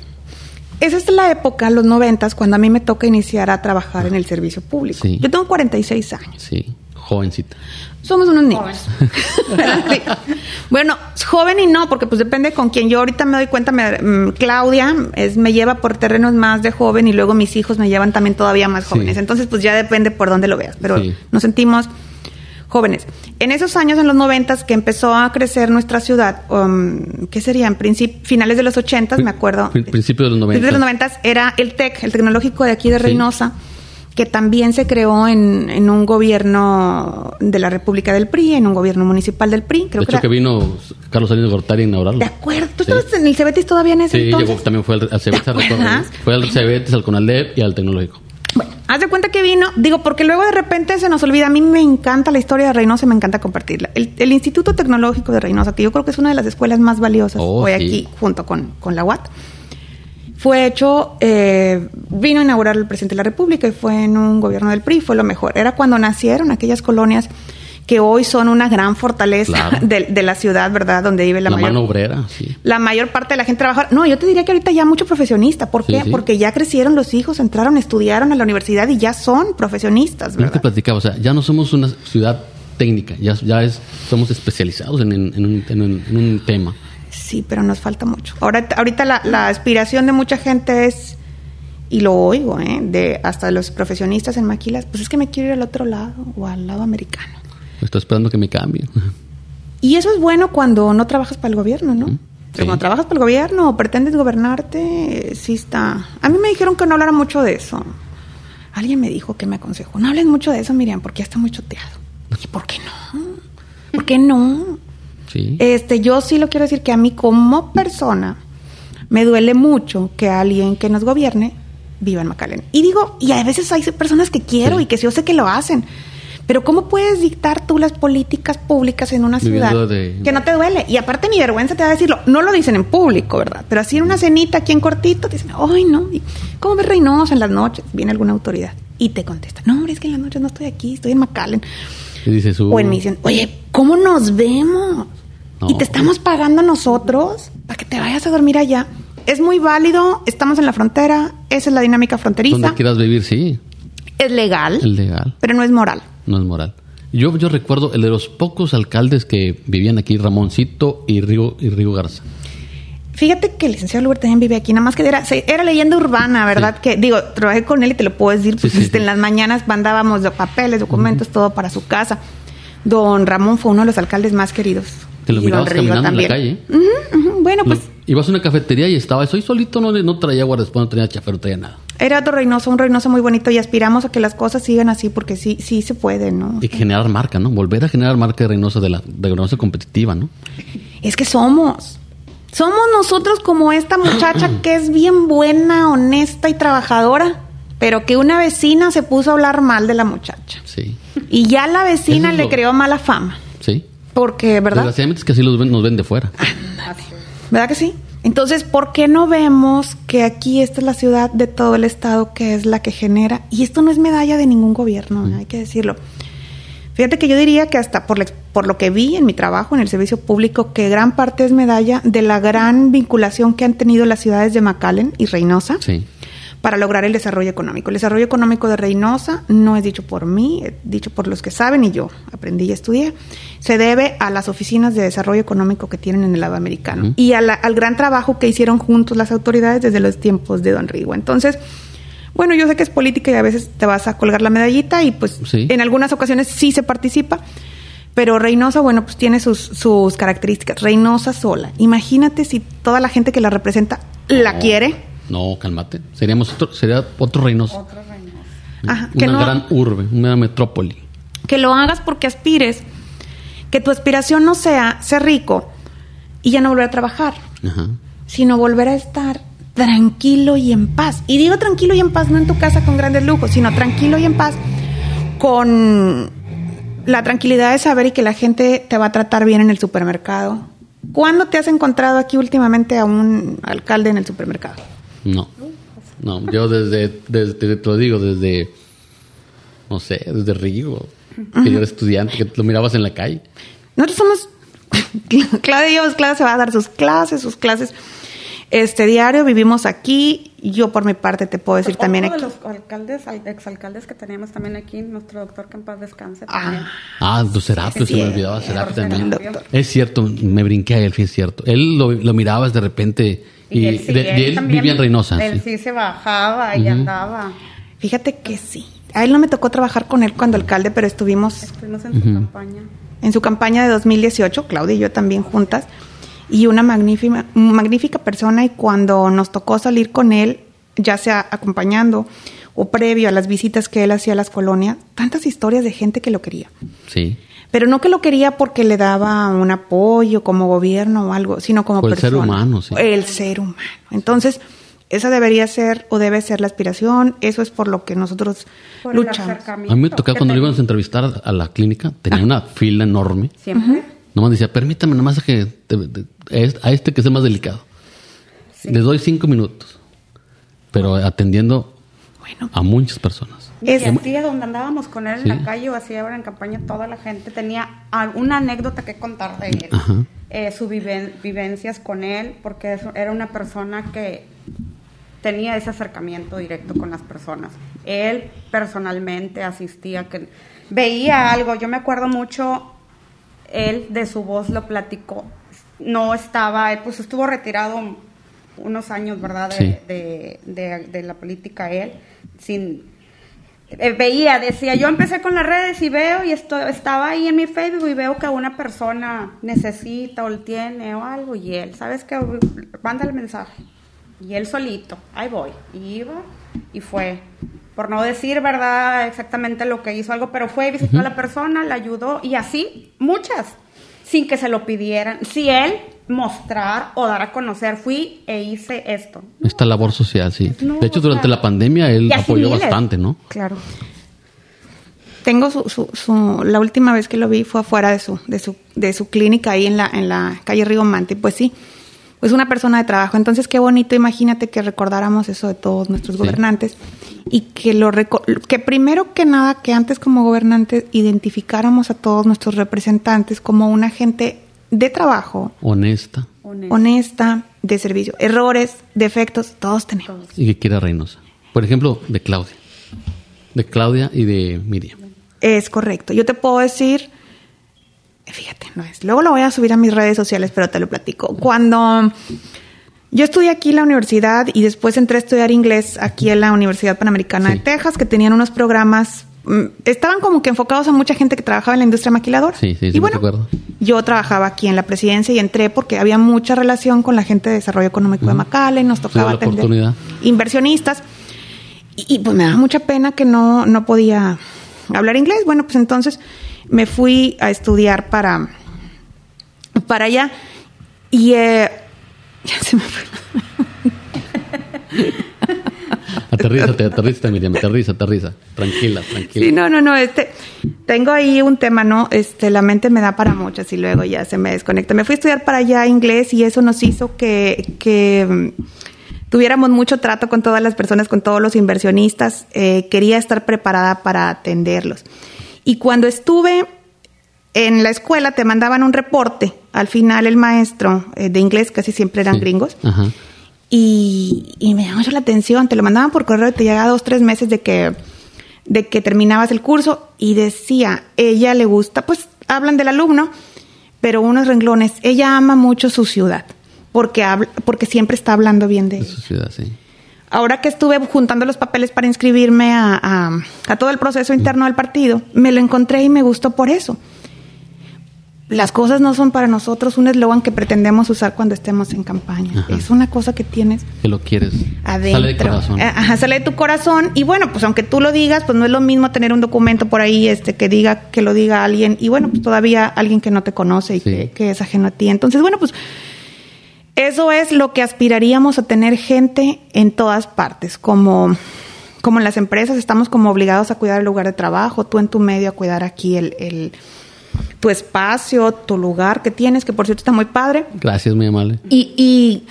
esa es la época, los noventas, cuando a mí me toca iniciar a trabajar en el servicio público. Yo tengo 46 años. Sí, jovencita. Somos unos niños. bueno, joven y no, porque pues depende con quién. Yo ahorita me doy cuenta, me, mm, Claudia es, me lleva por terrenos más de joven y luego mis hijos me llevan también todavía más jóvenes. Entonces pues ya depende por dónde lo veas. Pero nos sentimos jóvenes. En esos años, en los noventas, que empezó a crecer nuestra ciudad, um, ¿qué serían? finales de los ochentas, me acuerdo. Principios de los noventas. de los noventas era el TEC, el tecnológico de aquí de Reynosa, que también se creó en, un gobierno de la República del PRI, en un gobierno municipal del PRI. Creo de hecho, que, vino Carlos Salinas Gortari a inaugurarlo. De acuerdo. ¿Tú estabas en el Cebetis todavía en ese sí, entonces? Sí, también fue al, Cebetis, fue al Cebetis, al Conalep y al Tecnológico. Bueno, haz de cuenta que vino, digo, porque luego de repente se nos olvida. A mí me encanta la historia de Reynosa y me encanta compartirla. El, Instituto Tecnológico de Reynosa, que yo creo que es una de las escuelas más valiosas oh, hoy aquí, junto con, con la UAT, fue hecho, eh, vino a inaugurar el presidente de la República y fue en un gobierno del PRI, fue lo mejor. Era cuando nacieron aquellas colonias que hoy son una gran fortaleza de, la ciudad, ¿verdad? Donde vive la, la mayor... mano obrera, sí. La mayor parte de la gente trabaja... No, yo te diría que ahorita ya mucho profesionista. ¿Por qué? Porque ya crecieron los hijos, entraron, estudiaron a la universidad y ya son profesionistas, ¿verdad? te platicaba, o sea, ya no somos una ciudad técnica, ya, ya es, somos especializados en, un, tema. Sí, pero nos falta mucho. Ahora, ahorita la, la aspiración de mucha gente es y lo oigo, ¿eh? De hasta los profesionistas en maquilas, pues es que me quiero ir al otro lado o al lado americano. Estoy esperando que me cambie. Y eso es bueno cuando no trabajas para el gobierno, ¿no? Pero sí. Cuando trabajas para el gobierno o pretendes gobernarte, sí está. A mí me dijeron que no hablara mucho de eso. Alguien me dijo que me aconsejó, no hables mucho de eso, Miriam, porque ya está muy choteado. ¿Y por qué no? ¿Por qué no? Sí. Este, yo sí lo quiero decir que a mí como persona me duele mucho que alguien que nos gobierne viva en McAllen. Y digo, y a veces hay personas que quiero Sí. y que yo sé que lo hacen. Pero ¿cómo puedes dictar tú las políticas públicas en una Viviendo ciudad de- que no te duele? Y aparte ni vergüenza te va a decirlo. No lo dicen en público, ¿verdad? Pero así en una cenita aquí en cortito te dicen, ay, no. ¿Y ¿Cómo ves Reynosa en las noches? Viene alguna autoridad y te contesta, no, hombre, es que en las noches no estoy aquí, estoy en McAllen. Y dice su... O en misión, oye, ¿cómo nos vemos? No. Y te estamos pagando nosotros para que te vayas a dormir allá. Es muy válido, estamos en la frontera, esa es la dinámica fronteriza. Donde quieras vivir, sí. Es legal, Es legal. pero no es moral. No es moral. Yo, yo recuerdo el de los pocos alcaldes que vivían aquí, Ramoncito y Rigo, y Rigo Garza. Fíjate que el licenciado Luber también vive aquí, nada más que era, era leyenda urbana, ¿verdad? Que digo, trabajé con él y te lo puedo decir, pues sí, este, sí. en las mañanas mandábamos papeles, documentos, todo para su casa. Don Ramón fue uno de los alcaldes más queridos. Te lo mirabas caminando en la también. Bueno, pues ibas a una cafetería y estaba, soy solito, no, no traía guardaespaldas, no traía chafer, no traía nada. Era otro Reynoso, un Reynoso muy bonito y aspiramos a que las cosas sigan así porque sí, sí se puede, ¿no? Y generar marca, ¿no? Volver a generar marca de Reynosa, de la de Reynosa competitiva, ¿no? Es que somos. Somos nosotros como esta muchacha que es bien buena, honesta y trabajadora, pero que una vecina se puso a hablar mal de la muchacha. Sí. Y ya la vecina es le lo- creó mala fama. Sí. Porque, ¿verdad? Desgraciadamente es que así los ven- nos ven de fuera. ¿Verdad que sí? Entonces, ¿por qué no vemos que aquí esta es la ciudad de todo el estado que es la que genera? Y esto no es medalla de ningún gobierno, hay que decirlo. Fíjate que yo diría que hasta por, la por lo que vi en mi trabajo en el servicio público, que gran parte es medalla de la gran vinculación que han tenido las ciudades de McAllen y Reynosa Sí. Para lograr el desarrollo económico. El desarrollo económico de Reynosa no es dicho por mí, es dicho por los que saben y yo aprendí y estudié. Se debe a las oficinas de desarrollo económico que tienen en el lado americano y a la- al gran trabajo que hicieron juntos las autoridades desde los tiempos de Don Rigo. Entonces, bueno, yo sé que es política y a veces te vas a colgar la medallita y pues Sí. en algunas ocasiones sí se participa. Pero Reynosa, bueno, pues tiene sus, sus características. Reynosa sola. Imagínate si toda la gente que la representa la quiere. No, cálmate. Seríamos otro, sería otro Reynosa. Otro Reynosa. Ajá, que Una no- gran urbe, una metrópoli. que lo hagas porque aspires, que tu aspiración no sea ser rico y ya no volver a trabajar, Ajá. sino volver a estar tranquilo y en paz. Y digo tranquilo y en paz no en tu casa con grandes lujos, sino tranquilo y en paz con la tranquilidad de saber y que la gente te va a tratar bien en el supermercado. ¿Cuándo te has encontrado aquí últimamente a un alcalde en el supermercado? No. No, yo desde, desde, te lo digo, desde, no sé, desde Rigo, que yo era estudiante, que lo mirabas en la calle. Nosotros somos, Claudia lleva clases, se va a dar sus clases, sus clases este diario, vivimos aquí. Yo por mi parte te puedo decir también aquí. de los alcaldes, al- exalcaldes que teníamos también aquí, nuestro doctor que en paz descanse Ah, también. Ah, tu Serapio, se me Sí, olvidaba sí, Serapio sí, también. doctor. Es cierto, me brinqué a él, sí es cierto. Él lo, lo mirabas de repente y, él, sí, de, de él también- vivía en Reynosa. Él sí. sí se bajaba y Ujú. andaba. Fíjate que sí. A él no me tocó trabajar con él cuando alcalde, pero estuvimos Estuvimos en su Ujú. campaña. en su campaña de 2018, Claudia y yo también juntas, y una magnífica, magnífica persona y cuando nos tocó salir con él, ya sea acompañando o previo a las visitas que él hacía a las colonias, tantas historias de gente que lo quería. Sí. Pero no que lo quería porque le daba un apoyo como gobierno o algo, sino como Por el ser persona. humano, sí. El ser humano. Entonces, esa debería ser o debe ser la aspiración, eso es por lo que nosotros Por luchamos. A mí me tocaba cuando lo íbamos a entrevistar a la clínica, tenía una fila enorme. Siempre. Nomás decía, permítame nomás a que te- te- a este que es el más delicado. Sí. Les doy cinco minutos. Pero atendiendo Bueno, a muchas personas. Es- donde andábamos con él Sí. en la calle o así ahora en campaña, toda la gente tenía alguna anécdota que contar de él. Eh, sus viven- vivencias con él, porque eso- era una persona que tenía ese acercamiento directo con las personas. Él personalmente asistía, que veía algo. Yo me acuerdo mucho, él de su voz lo platicó. No estaba, él pues estuvo retirado unos años, ¿verdad? De, Sí. de, de- de la política él, sin... eh, veía, decía, yo empecé con las redes y veo y esto, estaba ahí en mi Facebook y veo que una persona necesita o tiene o algo y él, ¿sabes qué? Manda el mensaje. Y él solito, ahí voy. Y iba y fue. Por no decir, ¿verdad? Exactamente lo que hizo algo, pero fue, visitó a la persona, la ayudó y así, muchas, sin que se lo pidieran. Si él mostrar o dar a conocer, fui e hice esto. Esta labor social, sí. No, de hecho, durante la pandemia él apoyó miles. bastante, ¿no? Claro. Tengo su, su, su- la última vez que lo vi fue afuera de su, de su, de su clínica ahí en la, en la calle Río Mante. Pues sí, pues una persona de trabajo. Entonces qué bonito, imagínate que recordáramos eso de todos nuestros Sí. gobernantes y que lo reco- que primero que nada, que antes como gobernantes identificáramos a todos nuestros representantes como una gente de trabajo, Honesta honesta, de servicio. Errores, defectos, todos tenemos. y que quiera Reynosa. Por ejemplo, de Claudia. De Claudia y de Miriam. Es correcto. Yo te puedo decir, fíjate, no es. Luego lo voy a subir a mis redes sociales, pero te lo platico. Cuando yo estudié aquí en la universidad y después entré a estudiar inglés aquí en la Universidad Panamericana Sí. de Texas, que tenían unos programas, mm, estaban como que enfocados a mucha gente que trabajaba en la industria maquiladora. Sí, sí, sí, y bueno, yo trabajaba aquí en la presidencia y entré porque había mucha relación con la gente de desarrollo económico de. McAllen, nos tocaba la atender inversionistas. Y, y, pues me daba mucha pena que no, no podía hablar inglés. Bueno, pues entonces me fui a estudiar para, para allá. Y eh, ya se me fue. Aterrízate, aterrízate, Miriam, aterriza, aterriza. Tranquila, tranquila. Sí, no, no, no, este, tengo ahí un tema, ¿no? Este, la mente me da para muchas y luego ya se me desconecta. Me fui a estudiar para allá inglés y eso nos hizo que, que mm, tuviéramos mucho trato con todas las personas, con todos los inversionistas. Eh, quería estar preparada para atenderlos. Y cuando estuve en la escuela te mandaban un reporte. Al final el maestro eh, de inglés, casi siempre eran Sí. gringos, Ajá. y, y me llamó mucho la atención. Te lo mandaban por correo y te llegaba dos, tres meses de que, de que terminabas el curso y decía, ella le gusta, pues hablan del alumno, pero unos renglones, ella ama mucho su ciudad, porque, habla, porque siempre está hablando bien de De ella. su ciudad, sí. Ahora que estuve juntando los papeles para inscribirme a, a- a todo el proceso interno del partido, me lo encontré y me gustó por eso. Las cosas no son para nosotros un eslogan que pretendemos usar cuando estemos en campaña. Ajá. Es una cosa que tienes Que lo quieres. adentro. Sale de corazón. Eh, Ajá, sale de tu corazón. Y bueno, pues aunque tú lo digas, pues no es lo mismo tener un documento por ahí este que diga, que lo diga alguien. Y bueno, pues todavía alguien que no te conoce y Sí. que, que es ajeno a ti. Entonces, bueno, pues eso es lo que aspiraríamos a tener gente en todas partes. Como, como en las empresas, estamos como obligados a cuidar el lugar de trabajo, tú en tu medio a cuidar aquí el, el tu espacio, tu lugar que tienes, que por cierto está muy padre. Gracias, muy amable. Y, y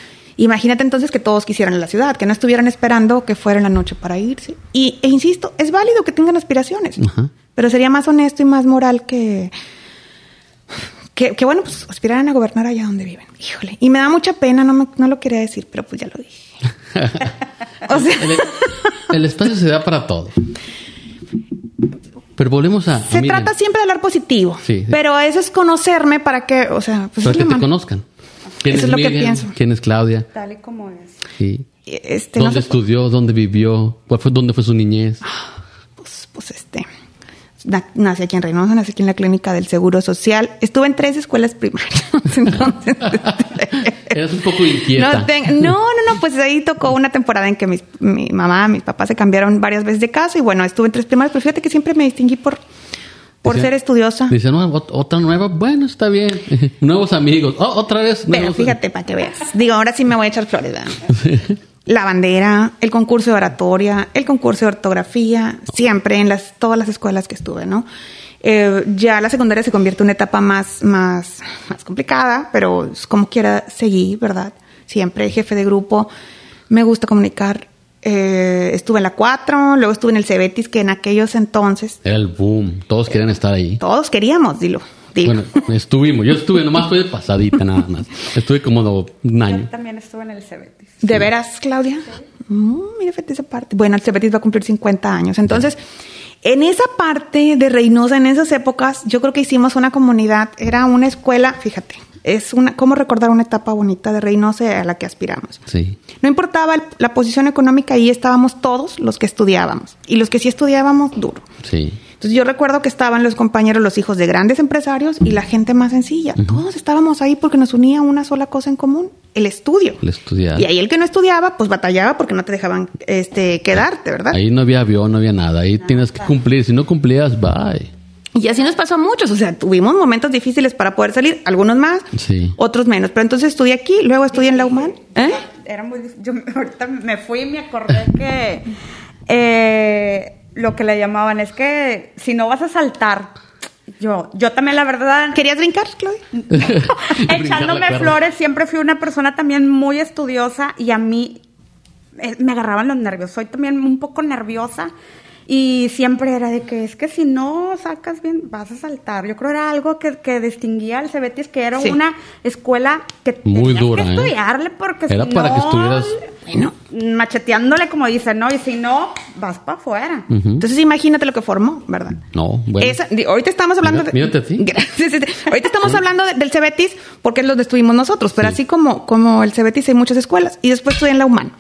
imagínate entonces que todos quisieran en la ciudad, que no estuvieran esperando que fuera en la noche para irse. Y, e insisto, es válido que tengan aspiraciones, Ajá. pero sería más honesto y más moral que, que, que, bueno, pues aspiraran a gobernar allá donde viven. Híjole. Y me da mucha pena, no, me- no lo quería decir, pero pues ya lo dije. o sea, El, el espacio se da para todo. Pero volvemos a. se trata siempre de hablar positivo, Sí, sí. pero eso es conocerme para que, o sea, pues Para es que la te conozcan. ¿Quién Eso es es lo que pienso. ¿Quién es Claudia? Tal y como es. Sí. este, ¿Dónde estudió? ¿Dónde vivió? ¿Cuál fue, ¿Dónde fue su niñez? pues, pues este, nací aquí en Reynosa, nací aquí en la clínica del Seguro Social. Estuve en tres escuelas primarias. Entonces, este, Eras un poco inquieta. no, ten- no, no, no, pues ahí tocó una temporada en que mis- mi mamá, mis papás se cambiaron varias veces de casa y bueno, estuve en tres primarias, pero fíjate que siempre me distinguí por, por Dice- ser estudiosa. Dice, no, ot- otra nueva. Bueno, está bien. Nuevos amigos. Oh, otra vez. Pero fíjate, para que veas. Digo, ahora sí me voy a echar flores. La bandera, el concurso de oratoria, el concurso de ortografía, siempre en las todas las escuelas que estuve, ¿no? Eh, ya la secundaria se convierte en una etapa más, más, más complicada, pero como quiera seguí, ¿verdad? Siempre jefe de grupo, me gusta comunicar. Eh, estuve en la 4, luego estuve en el Cebetis, que en aquellos entonces Era el boom. Todos querían estar ahí. todos queríamos, dilo. Bueno, estuvimos. Yo estuve, nomás de pasadita nada más. Estuve como un Yo año. también estuve en el Cebetis. ¿De veras, Claudia? Mm, mira, fíjate esa parte. Bueno, el Cebetis va a cumplir 50 años. Entonces, en esa parte de Reynosa, en esas épocas, yo creo que hicimos una comunidad. Era una escuela, fíjate, es una, cómo recordar una etapa bonita de Reynosa a la que aspiramos. Sí. No importaba el- la posición económica, ahí estábamos todos los que estudiábamos. Y los que sí estudiábamos, duro. Sí. Entonces yo recuerdo que estaban los compañeros, los hijos de grandes empresarios y la gente más sencilla. Todos estábamos ahí porque nos unía una sola cosa en común, el estudio. El estudiar. Y ahí el que no estudiaba, pues batallaba porque no te dejaban este quedarte, ¿verdad? Ahí no había avión, no había nada. Ahí tienes que cumplir. Si no cumplías, bye. Y así nos pasó a muchos, o sea, tuvimos momentos difíciles para poder salir, algunos más, Sí. otros menos. Pero entonces estudié aquí, luego estudié en la UMAN. ¿Eh? Era muy dif- yo ahorita me fui y me acordé que eh, lo que le llamaban es que si no vas a saltar, yo, yo también la verdad, ¿Querías brincar, la echándome flores, siempre fui una persona también muy estudiosa y a mí eh, me agarraban los nervios. Soy también un poco nerviosa y siempre era de que es que si no sacas bien vas a saltar. Yo creo que era algo que, que distinguía al Cebetis, que era Sí. una escuela que Muy tenías dura, que ¿eh? estudiarle porque Era si para que no, estuvieras- Bueno. macheteándole como dicen, ¿no? Y si no, vas para afuera. Entonces imagínate lo que formó, ¿verdad? No, bueno. Esa- ahorita estamos hablando Mira- mírate a ti. Gracias, sí. Ahorita estamos hablando de- del Cebetis porque es donde estuvimos nosotros, pero así como, como el Cebetis hay muchas escuelas. Y después estudié en la UMAN.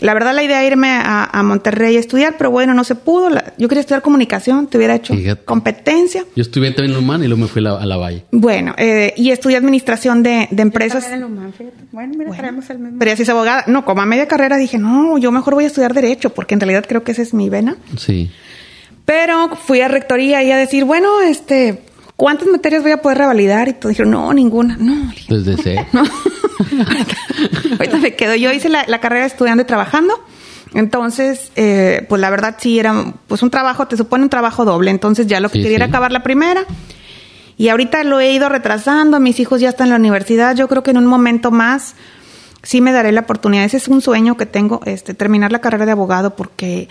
La verdad la idea era irme a, a Monterrey a estudiar, pero bueno, no se pudo. La- yo quería estudiar comunicación, te hubiera hecho Fíjate. competencia. Yo estuve también en Humán y luego me fui a la, a la Valle. Bueno, eh, y estudié administración de, de empresas. También en Lumán, fíjate. Bueno, mira, Bueno, traemos el mismo. pero ya si es abogada. No, como a media carrera dije, no, yo mejor voy a estudiar Derecho, porque en realidad creo que esa es mi vena. Sí. Pero fui a rectoría y a decir, bueno, este, ¿cuántas materias voy a poder revalidar? Y todo dijeron, no, ninguna. No, dije, Desde C. no. ahorita, me quedo. Yo hice la, la carrera estudiando y trabajando. Entonces, eh, pues la verdad sí era pues un trabajo, te supone un trabajo doble. Entonces ya lo que Sí, quería era acabar la primera. Y ahorita lo he ido retrasando, mis hijos ya están en la universidad, yo creo que en un momento más sí me daré la oportunidad. Ese es un sueño que tengo, este, terminar la carrera de abogado, porque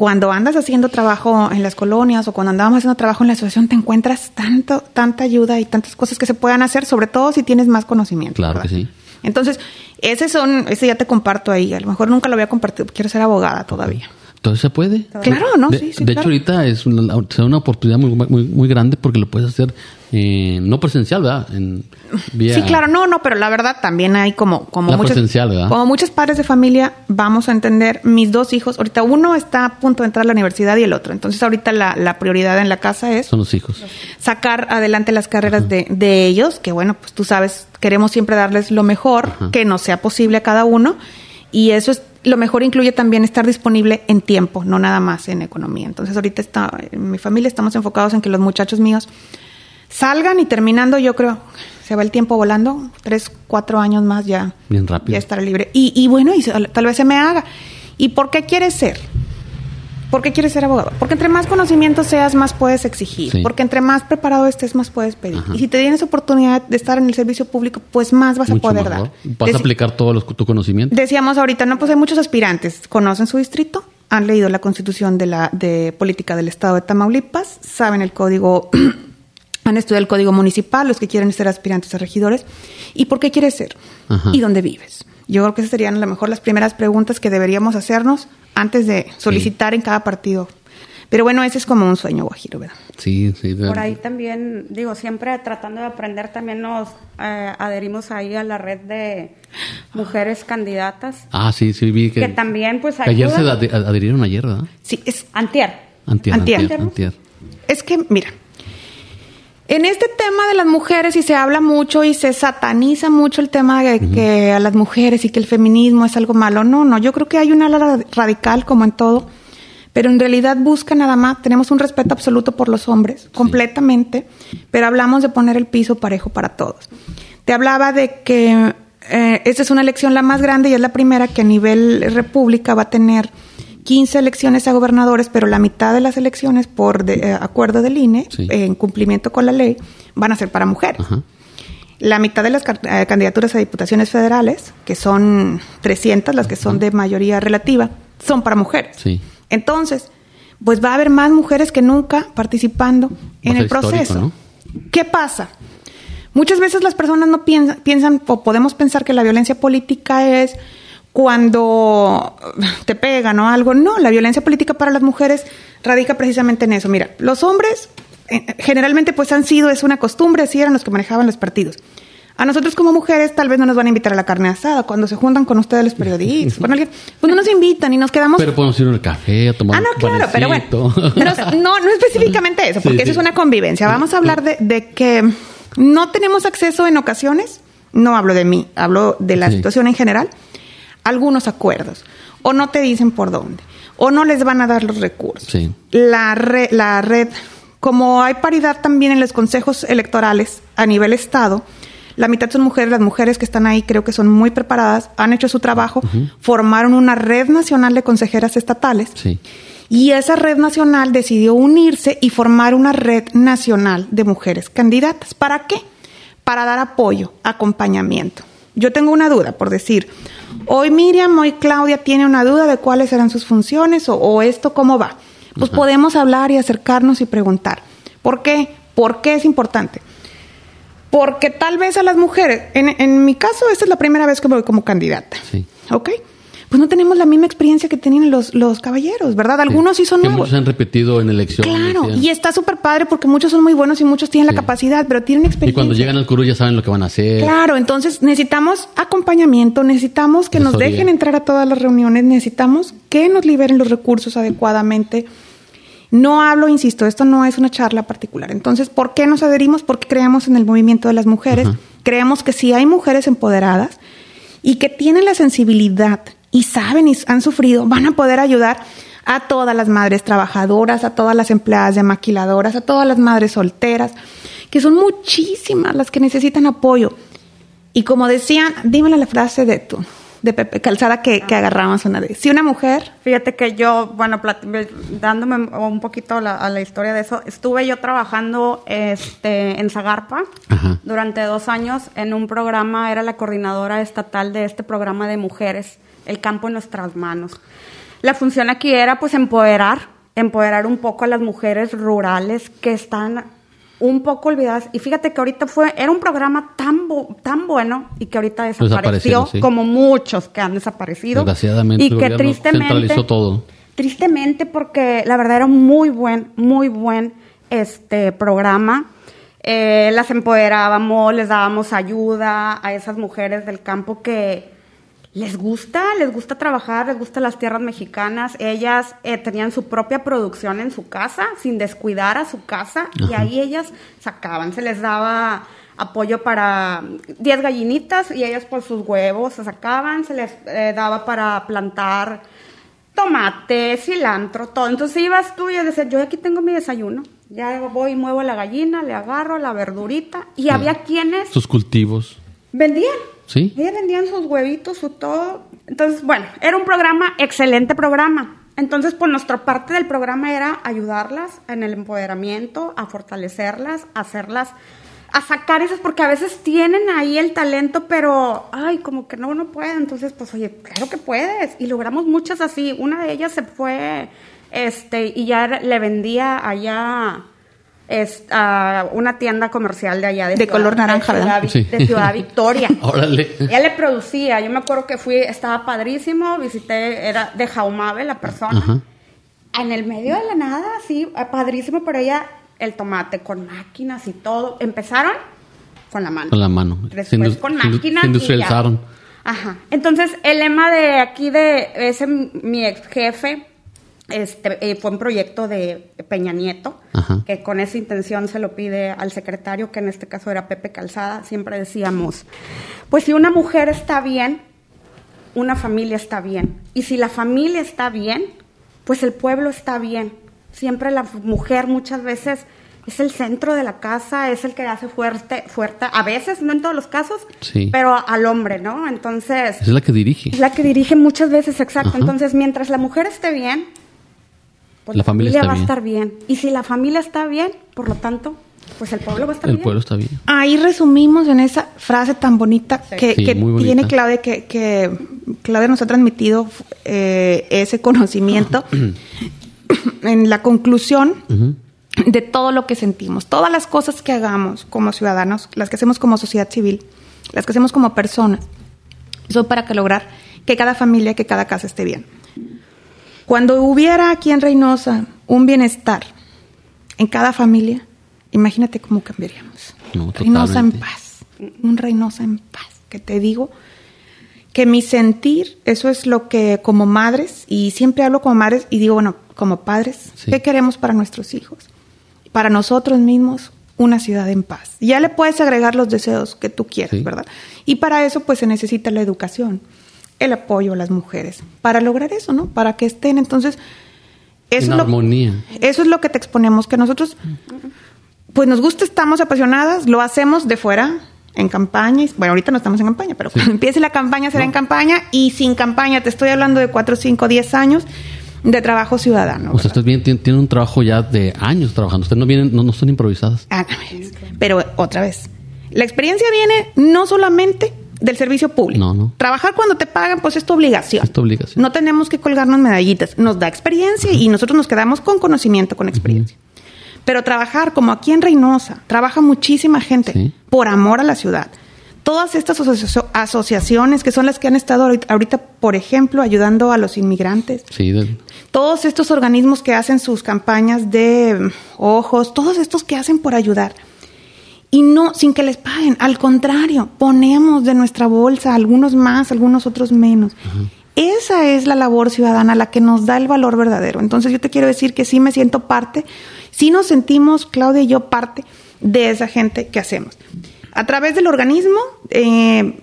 cuando andas haciendo trabajo en las colonias o cuando andábamos haciendo trabajo en la asociación, te encuentras tanto, tanta ayuda y tantas cosas que se puedan hacer, sobre todo si tienes más conocimiento. Claro ¿verdad? que sí. Entonces, ese son, ese ya te comparto ahí. A lo mejor nunca lo había compartido, quiero ser abogada todavía. Entonces se puede. Claro, ¿no? De, Sí, sí, de claro. hecho, ahorita es una, una oportunidad muy, muy, muy grande porque lo puedes hacer eh, no presencial, ¿verdad? En, vía- Sí, claro, no, no, pero la verdad también hay como, como La muchos, presencial, ¿verdad? como muchos padres de familia, vamos a entender, mis dos hijos, ahorita uno está a punto de entrar a la universidad y el otro, entonces ahorita la, la prioridad en la casa es Son los hijos. sacar adelante las carreras de, de ellos, que bueno, pues tú sabes, queremos siempre darles lo mejor Ajá. que nos sea posible a cada uno, y eso es, lo mejor incluye también estar disponible en tiempo, no nada más en economía. Entonces ahorita está, en mi familia estamos enfocados en que los muchachos míos salgan y terminando, yo creo, se va el tiempo volando, tres, cuatro años más ya, Bien rápido. ya estaré libre. Y, y bueno, y tal vez se me haga. ¿Y por qué quieres ser? ¿Por qué quieres ser abogado? Porque entre más conocimiento seas, más puedes exigir. Sí. Porque entre más preparado estés, más puedes pedir. Ajá. Y si te tienes oportunidad de estar en el servicio público, pues más vas a poder mejor. dar. Vas a aplicar todo los- tu conocimiento. Decíamos ahorita, no, pues hay muchos aspirantes. Conocen su distrito, han leído la constitución de la de política del estado de Tamaulipas, saben el código, han estudiado el código municipal, los que quieren ser aspirantes a regidores. ¿Y por qué quieres ser? Ajá. ¿Y dónde vives? Yo creo que esas serían a lo mejor las primeras preguntas que deberíamos hacernos antes de solicitar en cada partido. Pero bueno, ese es como un sueño guajiro, ¿verdad? Sí, sí. de- Por ahí también, digo, siempre tratando de aprender, también nos eh, adherimos ahí a la red de mujeres candidatas, Ah, sí, sí, vi que. que también pues que ayer se adherieron ayer, ¿verdad? Sí, es, Antier. Antier, Antier. antier, antier. Es que, mira, en este tema de las mujeres y se habla mucho y se sataniza mucho el tema de que a las mujeres y que el feminismo es algo malo. No, no, yo creo que hay una ala radical como en todo, pero en realidad busca nada más, tenemos un respeto absoluto por los hombres, completamente, pero hablamos de poner el piso parejo para todos. Te hablaba de que eh, esta es una elección la más grande y es la primera que a nivel república va a tener 15 elecciones a gobernadores, pero la mitad de las elecciones, por de- eh, acuerdo del INE, Sí. eh, en cumplimiento con la ley, van a ser para mujeres. Ajá. La mitad de las eh, candidaturas a diputaciones federales, que son 300, las que son de mayoría relativa, son para mujeres. Sí. Entonces, pues va a haber más mujeres que nunca participando en el proceso. ¿Qué pasa? Muchas veces las personas no piensan, piensan o podemos pensar que la violencia política es cuando te pegan o algo. No, la violencia política para las mujeres radica precisamente en eso. Mira, los hombres eh, generalmente pues han sido, es una costumbre, así eran los que manejaban los partidos. A nosotros como mujeres tal vez no nos van a invitar a la carne asada cuando se juntan con ustedes los periodistas, con alguien, pues no nos invitan y nos quedamos... Pero podemos ir al café a tomar Ah, no, un claro, pero bueno. No, no, específicamente eso, porque Sí, eso sí. es una convivencia. Vamos a hablar de, de que no tenemos acceso en ocasiones, no hablo de mí, hablo de la Sí. situación en general, algunos acuerdos. O no te dicen por dónde, o no les van a dar los recursos. Sí. La, re- la red, como hay paridad también en los consejos electorales a nivel Estado, la mitad son mujeres, las mujeres que están ahí creo que son muy preparadas, han hecho su trabajo, formaron una red nacional de consejeras estatales. Sí. Y esa red nacional decidió unirse y formar una red nacional de mujeres candidatas. ¿Para qué? Para dar apoyo, acompañamiento. Yo tengo una duda, por decir, hoy Miriam, hoy Claudia tiene una duda de cuáles serán sus funciones o, o esto cómo va. Pues podemos hablar y acercarnos y preguntar. ¿Por qué? ¿Por qué es importante? Porque tal vez a las mujeres, en, en mi caso, esta es la primera vez que voy como candidata. Sí. ¿Ok? Pues no tenemos la misma experiencia que tienen los, los caballeros, ¿verdad? Algunos sí, son que nuevos. muchos han repetido en elecciones. Claro, y está súper padre porque muchos son muy buenos y muchos tienen Sí. la capacidad, pero tienen Y experiencia. cuando llegan al curul ya saben lo que van a hacer. Claro, entonces necesitamos acompañamiento, necesitamos que nos dejen entrar a todas las reuniones, necesitamos que nos liberen los recursos adecuadamente. No hablo, insisto, esto no es una charla particular. Entonces, ¿por qué nos adherimos? Porque creemos en el movimiento de las mujeres, Ajá. creemos que si hay mujeres empoderadas y que tienen la sensibilidad y saben y han sufrido, van a poder ayudar a todas las madres trabajadoras, a todas las empleadas de maquiladoras, a todas las madres solteras, que son muchísimas las que necesitan apoyo. Y como decían, dímela la frase de tú, de Pepe Calzada que, que agarramos una vez. Si una mujer Fíjate que yo, bueno, dándome un poquito a la, a la historia de eso, estuve yo trabajando este, en Zagarpa Ajá. durante dos años en un programa, era la coordinadora estatal de este programa de mujeres, El campo en nuestras manos. La función aquí era pues empoderar, empoderar un poco a las mujeres rurales que están un poco olvidadas. Y fíjate que ahorita fue, era un programa tan, bu- tan bueno y que ahorita desapareció, sí. como muchos que han desaparecido. Desgraciadamente, y que tristemente centralizó todo. Tristemente porque la verdad era un muy buen, muy buen este programa. Eh, las empoderábamos, les dábamos ayuda a esas mujeres del campo que les gusta, les gusta trabajar, les gustan las tierras mexicanas. Ellas eh, tenían su propia producción en su casa, sin descuidar a su casa, y ahí ellas sacaban, se les daba apoyo para 10 gallinitas y ellas por sus huevos se sacaban, se les eh, daba para plantar tomate, cilantro, todo. Entonces ibas tú y decías, yo aquí tengo mi desayuno. Ya voy y muevo la gallina, le agarro la verdurita. Y había quienes Sus cultivos. vendían. Sí. Ellas vendían sus huevitos, su todo. Entonces, bueno, era un programa, excelente programa. Entonces, por nuestra parte del programa era ayudarlas en el empoderamiento, a fortalecerlas, a hacerlas, a sacar esas, porque a veces tienen ahí el talento, pero, ay, como que no, no puede. Entonces, pues, oye, claro que puedes. Y logramos muchas así. Una de ellas se fue, este, y ya le vendía allá es, a una tienda comercial de allá. De, De Ciudad- color naranja, de Ciudad, Sí. de Ciudad Victoria. Órale. Ella le producía, yo me acuerdo que fui, estaba padrísimo, visité, era de Jaumave la persona. Ajá. En el medio de la nada, sí, eh, padrísimo, pero ella, el tomate con máquinas y todo. Empezaron con la mano. Con la mano. Después con máquinas. se y industrializaron. ya. Ajá. Entonces, el lema de aquí de ese, mi ex jefe, este, eh, fue un proyecto de Peña Nieto, Ajá. que con esa intención se lo pide al secretario, que en este caso era Pepe Calzada. Siempre decíamos, pues si una mujer está bien, una familia está bien. Y si la familia está bien, pues el pueblo está bien. Siempre la mujer muchas veces es el centro de la casa, es el que hace fuerte, fuerte, a veces, no en todos los casos, Sí. pero al hombre, ¿no? Entonces, Es la que dirige. es la que dirige muchas veces, exacto. Ajá. Entonces, mientras la mujer esté bien, pues La familia está va bien. a estar bien. Y si la familia está bien, por lo tanto, pues el pueblo va a estar El bien. pueblo está bien. Ahí resumimos en esa frase tan bonita Sí. que, Sí, que muy bonita. tiene Claudia, que, que Claudia nos ha transmitido eh, ese conocimiento en la conclusión de todo lo que sentimos. Todas las cosas que hagamos como ciudadanos, las que hacemos como sociedad civil, las que hacemos como personas, son para que lograr que cada familia, que cada casa esté bien. Cuando hubiera aquí en Reynosa un bienestar en cada familia, imagínate cómo cambiaríamos. No, Reynosa en paz. un Reynosa en paz, que te digo que mi sentir, eso es lo que como madres, y siempre hablo como madres y digo, bueno, como padres, Sí. ¿qué queremos para nuestros hijos? Para nosotros mismos, una ciudad en paz. Ya le puedes agregar los deseos que tú quieras, Sí. ¿verdad? Y para eso, pues se necesita la educación, el apoyo a las mujeres, para lograr eso, ¿no? Para que estén, entonces, eso en es lo- armonía. eso es lo que te exponemos, que nosotros, pues nos gusta, estamos apasionadas, lo hacemos de fuera, en campaña. Bueno, ahorita no estamos en campaña, pero cuando empiece la campaña será en campaña y sin campaña. Te estoy hablando de 4, 5, 10 años de trabajo ciudadano. O sea, ¿verdad? usted bien, tiene, tiene un trabajo ya de años trabajando. Ustedes no vienen, no, no son improvisadas. Ah, Pero otra vez, la experiencia viene no solamente del servicio público. No, no. Trabajar cuando te pagan, pues es tu obligación. Es tu obligación. No tenemos que colgarnos medallitas. Nos da experiencia y nosotros nos quedamos con conocimiento, con experiencia. Pero trabajar como aquí en Reynosa, trabaja muchísima gente Sí. por amor a la ciudad. Todas estas asociaciones que son las que han estado ahorita, por ejemplo, ayudando a los inmigrantes, Sí, todos estos organismos que hacen sus campañas de ojos, todos estos que hacen por ayudar. Y no sin que les paguen, al contrario, ponemos de nuestra bolsa, algunos más, algunos otros menos. Esa es la labor ciudadana, la que nos da el valor verdadero. Entonces yo te quiero decir que sí me siento parte, sí nos sentimos, Claudia y yo, parte de esa gente que hacemos. A través del organismo eh,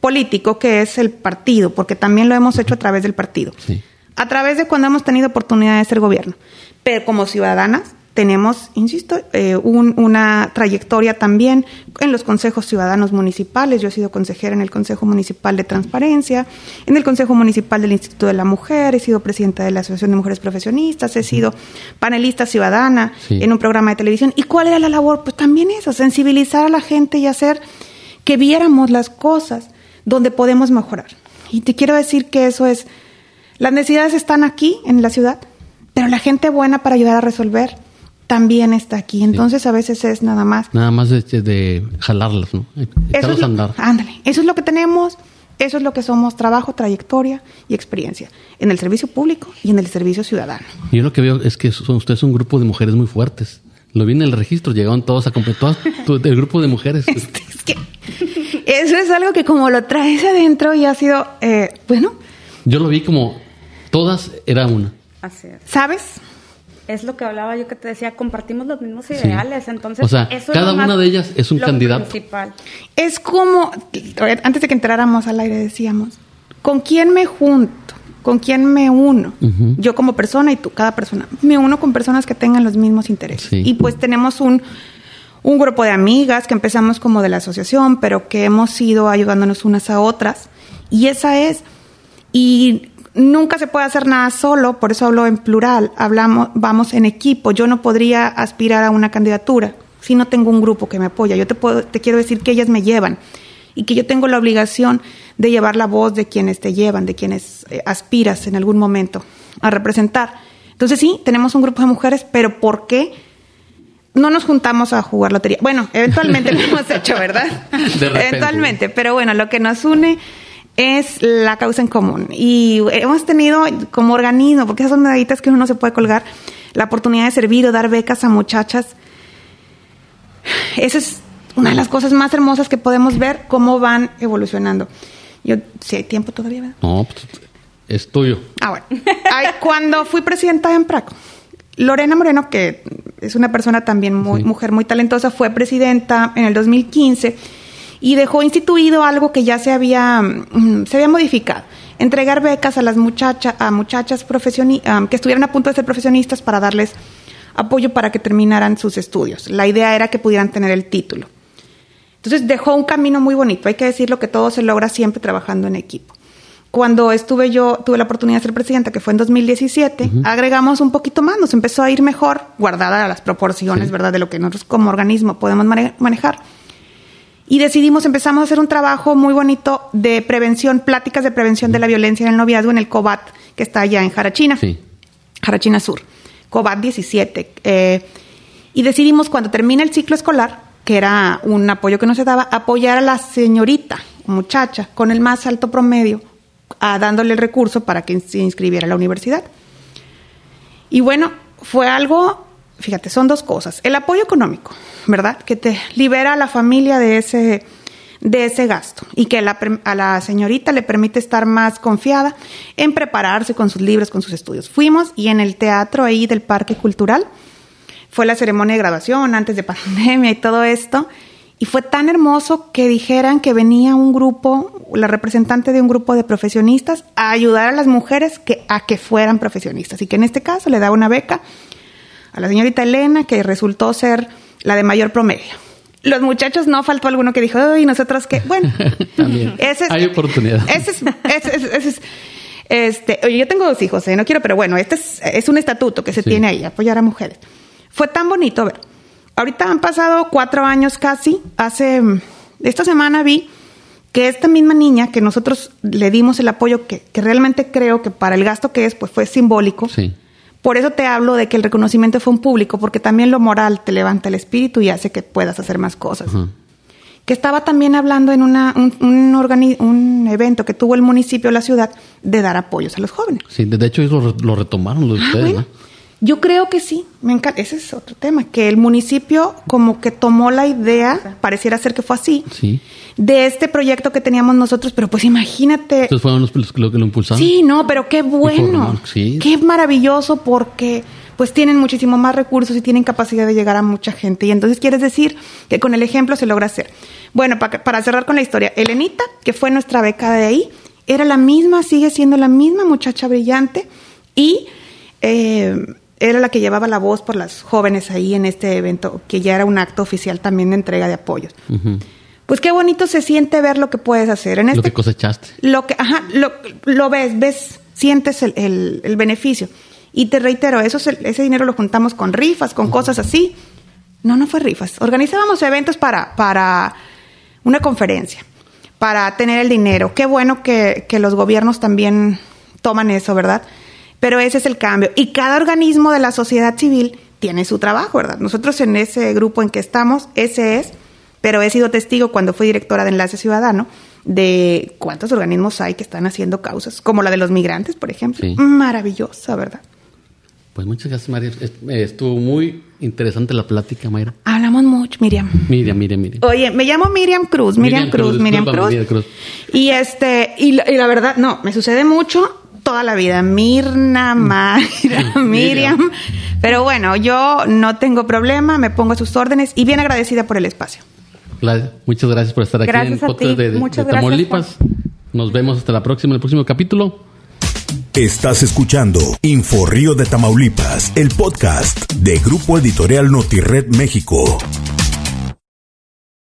político que es el partido, porque también lo hemos hecho a través del partido sí. a través de cuando hemos tenido oportunidad de ser gobierno. Pero como ciudadanas tenemos, insisto, eh, un- una trayectoria también en los consejos ciudadanos municipales. Yo he sido consejera en el Consejo Municipal de Transparencia, en el Consejo Municipal del Instituto de la Mujer, he sido presidenta de la Asociación de Mujeres Profesionistas, he sido panelista ciudadana Sí. en un programa de televisión. ¿Y cuál era la labor? Pues también eso, sensibilizar a la gente y hacer que viéramos las cosas donde podemos mejorar. Y te quiero decir que eso es las necesidades están aquí, en la ciudad, pero la gente buena para ayudar a resolver también está aquí. Entonces a veces es nada más. Nada más de, de jalarlas, ¿no? Eso Echarlas es, lo, andar. ándale, eso es lo que tenemos, eso es lo que somos, trabajo, trayectoria y experiencia en el servicio público y en el servicio ciudadano. Yo lo que veo es que son ustedes un grupo de mujeres muy fuertes. Lo vi en el registro, llegaron todos a completar el grupo de mujeres. Es que eso es algo que como lo traes adentro y ha sido, eh, bueno, Yo lo vi como todas era una. Así es. ¿sabes? Es lo que hablaba yo que te decía, compartimos los mismos ideales, entonces O sea, eso es cada más- una de ellas es un lo candidato. principal. Es como, antes de que entráramos al aire decíamos, ¿con quién me junto? ¿Con quién me uno? Yo como persona y tú, cada persona. Me uno con personas que tengan los mismos intereses. Sí. Y pues tenemos un, un grupo de amigas que empezamos como de la asociación, pero que hemos ido ayudándonos unas a otras. Y esa es, y nunca se puede hacer nada solo, por eso hablo en plural, hablamos, vamos en equipo. Yo no podría aspirar a una candidatura si no tengo un grupo que me apoya. Yo te puedo, te quiero decir que ellas me llevan y que yo tengo la obligación de llevar la voz de quienes te llevan, de quienes eh, aspiras en algún momento a representar. Entonces sí, tenemos un grupo de mujeres, pero ¿por qué? No nos juntamos a jugar lotería. Bueno, eventualmente lo hemos hecho, ¿verdad? Eventualmente, pero bueno, lo que nos une es la causa en común. Y hemos tenido como organismo, porque esas son medallitas que uno no se puede colgar, la oportunidad de servir o dar becas a muchachas. Esa es una de las cosas más hermosas que podemos ver cómo van evolucionando. Yo, si hay tiempo todavía, ¿verdad? No, pues, es tuyo. Ah, bueno. Ay, cuando fui presidenta de Empraco, Lorena Moreno, que es una persona también muy, Sí. mujer muy talentosa, fue presidenta en el 2015 y dejó instituido algo que ya se había, mm, se había modificado. Entregar becas a las muchachas, a muchachas ah, que estuvieran a punto de ser profesionistas para darles apoyo para que terminaran sus estudios. La idea era que pudieran tener el título. Entonces dejó un camino muy bonito. Hay que decirlo que todo se logra siempre trabajando en equipo. Cuando estuve yo, tuve la oportunidad de ser presidenta, que fue en 2017, agregamos un poquito más, nos empezó a ir mejor, guardada las proporciones, Sí. ¿verdad?, de lo que nosotros como organismo podemos mane- manejar. Y decidimos, empezamos a hacer un trabajo muy bonito de prevención, pláticas de prevención de la violencia en el noviazgo en el COBAT, que está allá en Jarachina. Sí. Jarachina Sur, COBAT 17. eh, y decidimos cuando termine el ciclo escolar, que era un apoyo que nos se daba, apoyar a la señorita, muchacha, con el más alto promedio, a dándole el recurso para que se inscribiera a la universidad. Y bueno, fue algo, fíjate, son dos cosas. El apoyo económico, ¿verdad? Que te libera a la familia de ese de ese gasto y que la, a la señorita le permite estar más confiada en prepararse con sus libros, con sus estudios. Fuimos y en el teatro ahí del Parque Cultural fue la ceremonia de graduación antes de pandemia y todo esto. Y fue tan hermoso que dijeran que venía un grupo, la representante de un grupo de profesionistas, a ayudar a las mujeres que, a que fueran profesionistas. Y que en este caso le da una beca a la señorita Elena, que resultó ser la de mayor promedio. Los muchachos no faltó alguno que dijo, y nosotros qué. Bueno, También. hay oportunidad. Ese es, ese es, este, oye, yo tengo dos hijos, ¿eh? no quiero, pero bueno, este es, es un estatuto que se tiene ahí, apoyar a mujeres. Fue tan bonito ver. Ahorita han pasado cuatro años casi. Hace, esta semana vi que esta misma niña que nosotros le dimos el apoyo que, que realmente creo que para el gasto que es, pues fue simbólico. Sí. Por eso te hablo de que el reconocimiento fue un público, porque también lo moral te levanta el espíritu y hace que puedas hacer más cosas. Que estaba también hablando en una, un, un, evento que tuvo el municipio, la ciudad, de dar apoyos a los jóvenes. Sí, de hecho ellos lo, retomaron los de ah, ustedes, ¿no? Yo creo que sí, me encanta. Ese es otro tema, que el municipio como que tomó la idea, pareciera ser que fue así, de este proyecto que teníamos nosotros, pero pues imagínate. Ustedes fueron los, que lo impulsaron. Sí, no, pero qué bueno, qué maravilloso porque pues tienen muchísimo más recursos y tienen capacidad de llegar a mucha gente. Y entonces quieres decir que con el ejemplo se logra hacer. Bueno, para, para cerrar con la historia, Elenita, que fue nuestra beca de ahí, era la misma, sigue siendo la misma muchacha brillante y... Eh, era la que llevaba la voz por las jóvenes ahí en este evento, que ya era un acto oficial también de entrega de apoyos. Pues qué bonito se siente ver lo que puedes hacer. En lo este, que cosechaste. Lo que, ajá, lo, lo ves, ves, sientes el, el, beneficio. Y te reitero, eso, ese dinero lo juntamos con rifas, con cosas así. No, no fue rifas. Organizábamos eventos para, para una conferencia, para tener el dinero. Qué bueno que, que los gobiernos también toman eso, ¿verdad? Pero ese es el cambio. Y cada organismo de la sociedad civil tiene su trabajo, ¿verdad? Nosotros en ese grupo en que estamos, ese es, pero he sido testigo cuando fui directora de Enlace Ciudadano de cuántos organismos hay que están haciendo causas, como la de los migrantes, por ejemplo. Maravillosa, ¿verdad? Pues muchas gracias, María. Estuvo muy interesante la plática, Mayra. Hablamos mucho, Miriam. Miriam, Miriam, Miriam. Oye, me llamo Miriam Cruz, Miriam, Cruz, Miriam Cruz. Y este, y la verdad, no, me sucede mucho toda la vida, Mirna, Mayra, Miriam. Pero bueno, yo no tengo problema, me pongo a sus órdenes y bien agradecida por el espacio. Muchas gracias por estar aquí en el podcast de, Tamaulipas. Nos vemos hasta la próxima, el próximo capítulo. Estás escuchando Info Río de Tamaulipas, el podcast de Grupo Editorial Notired México.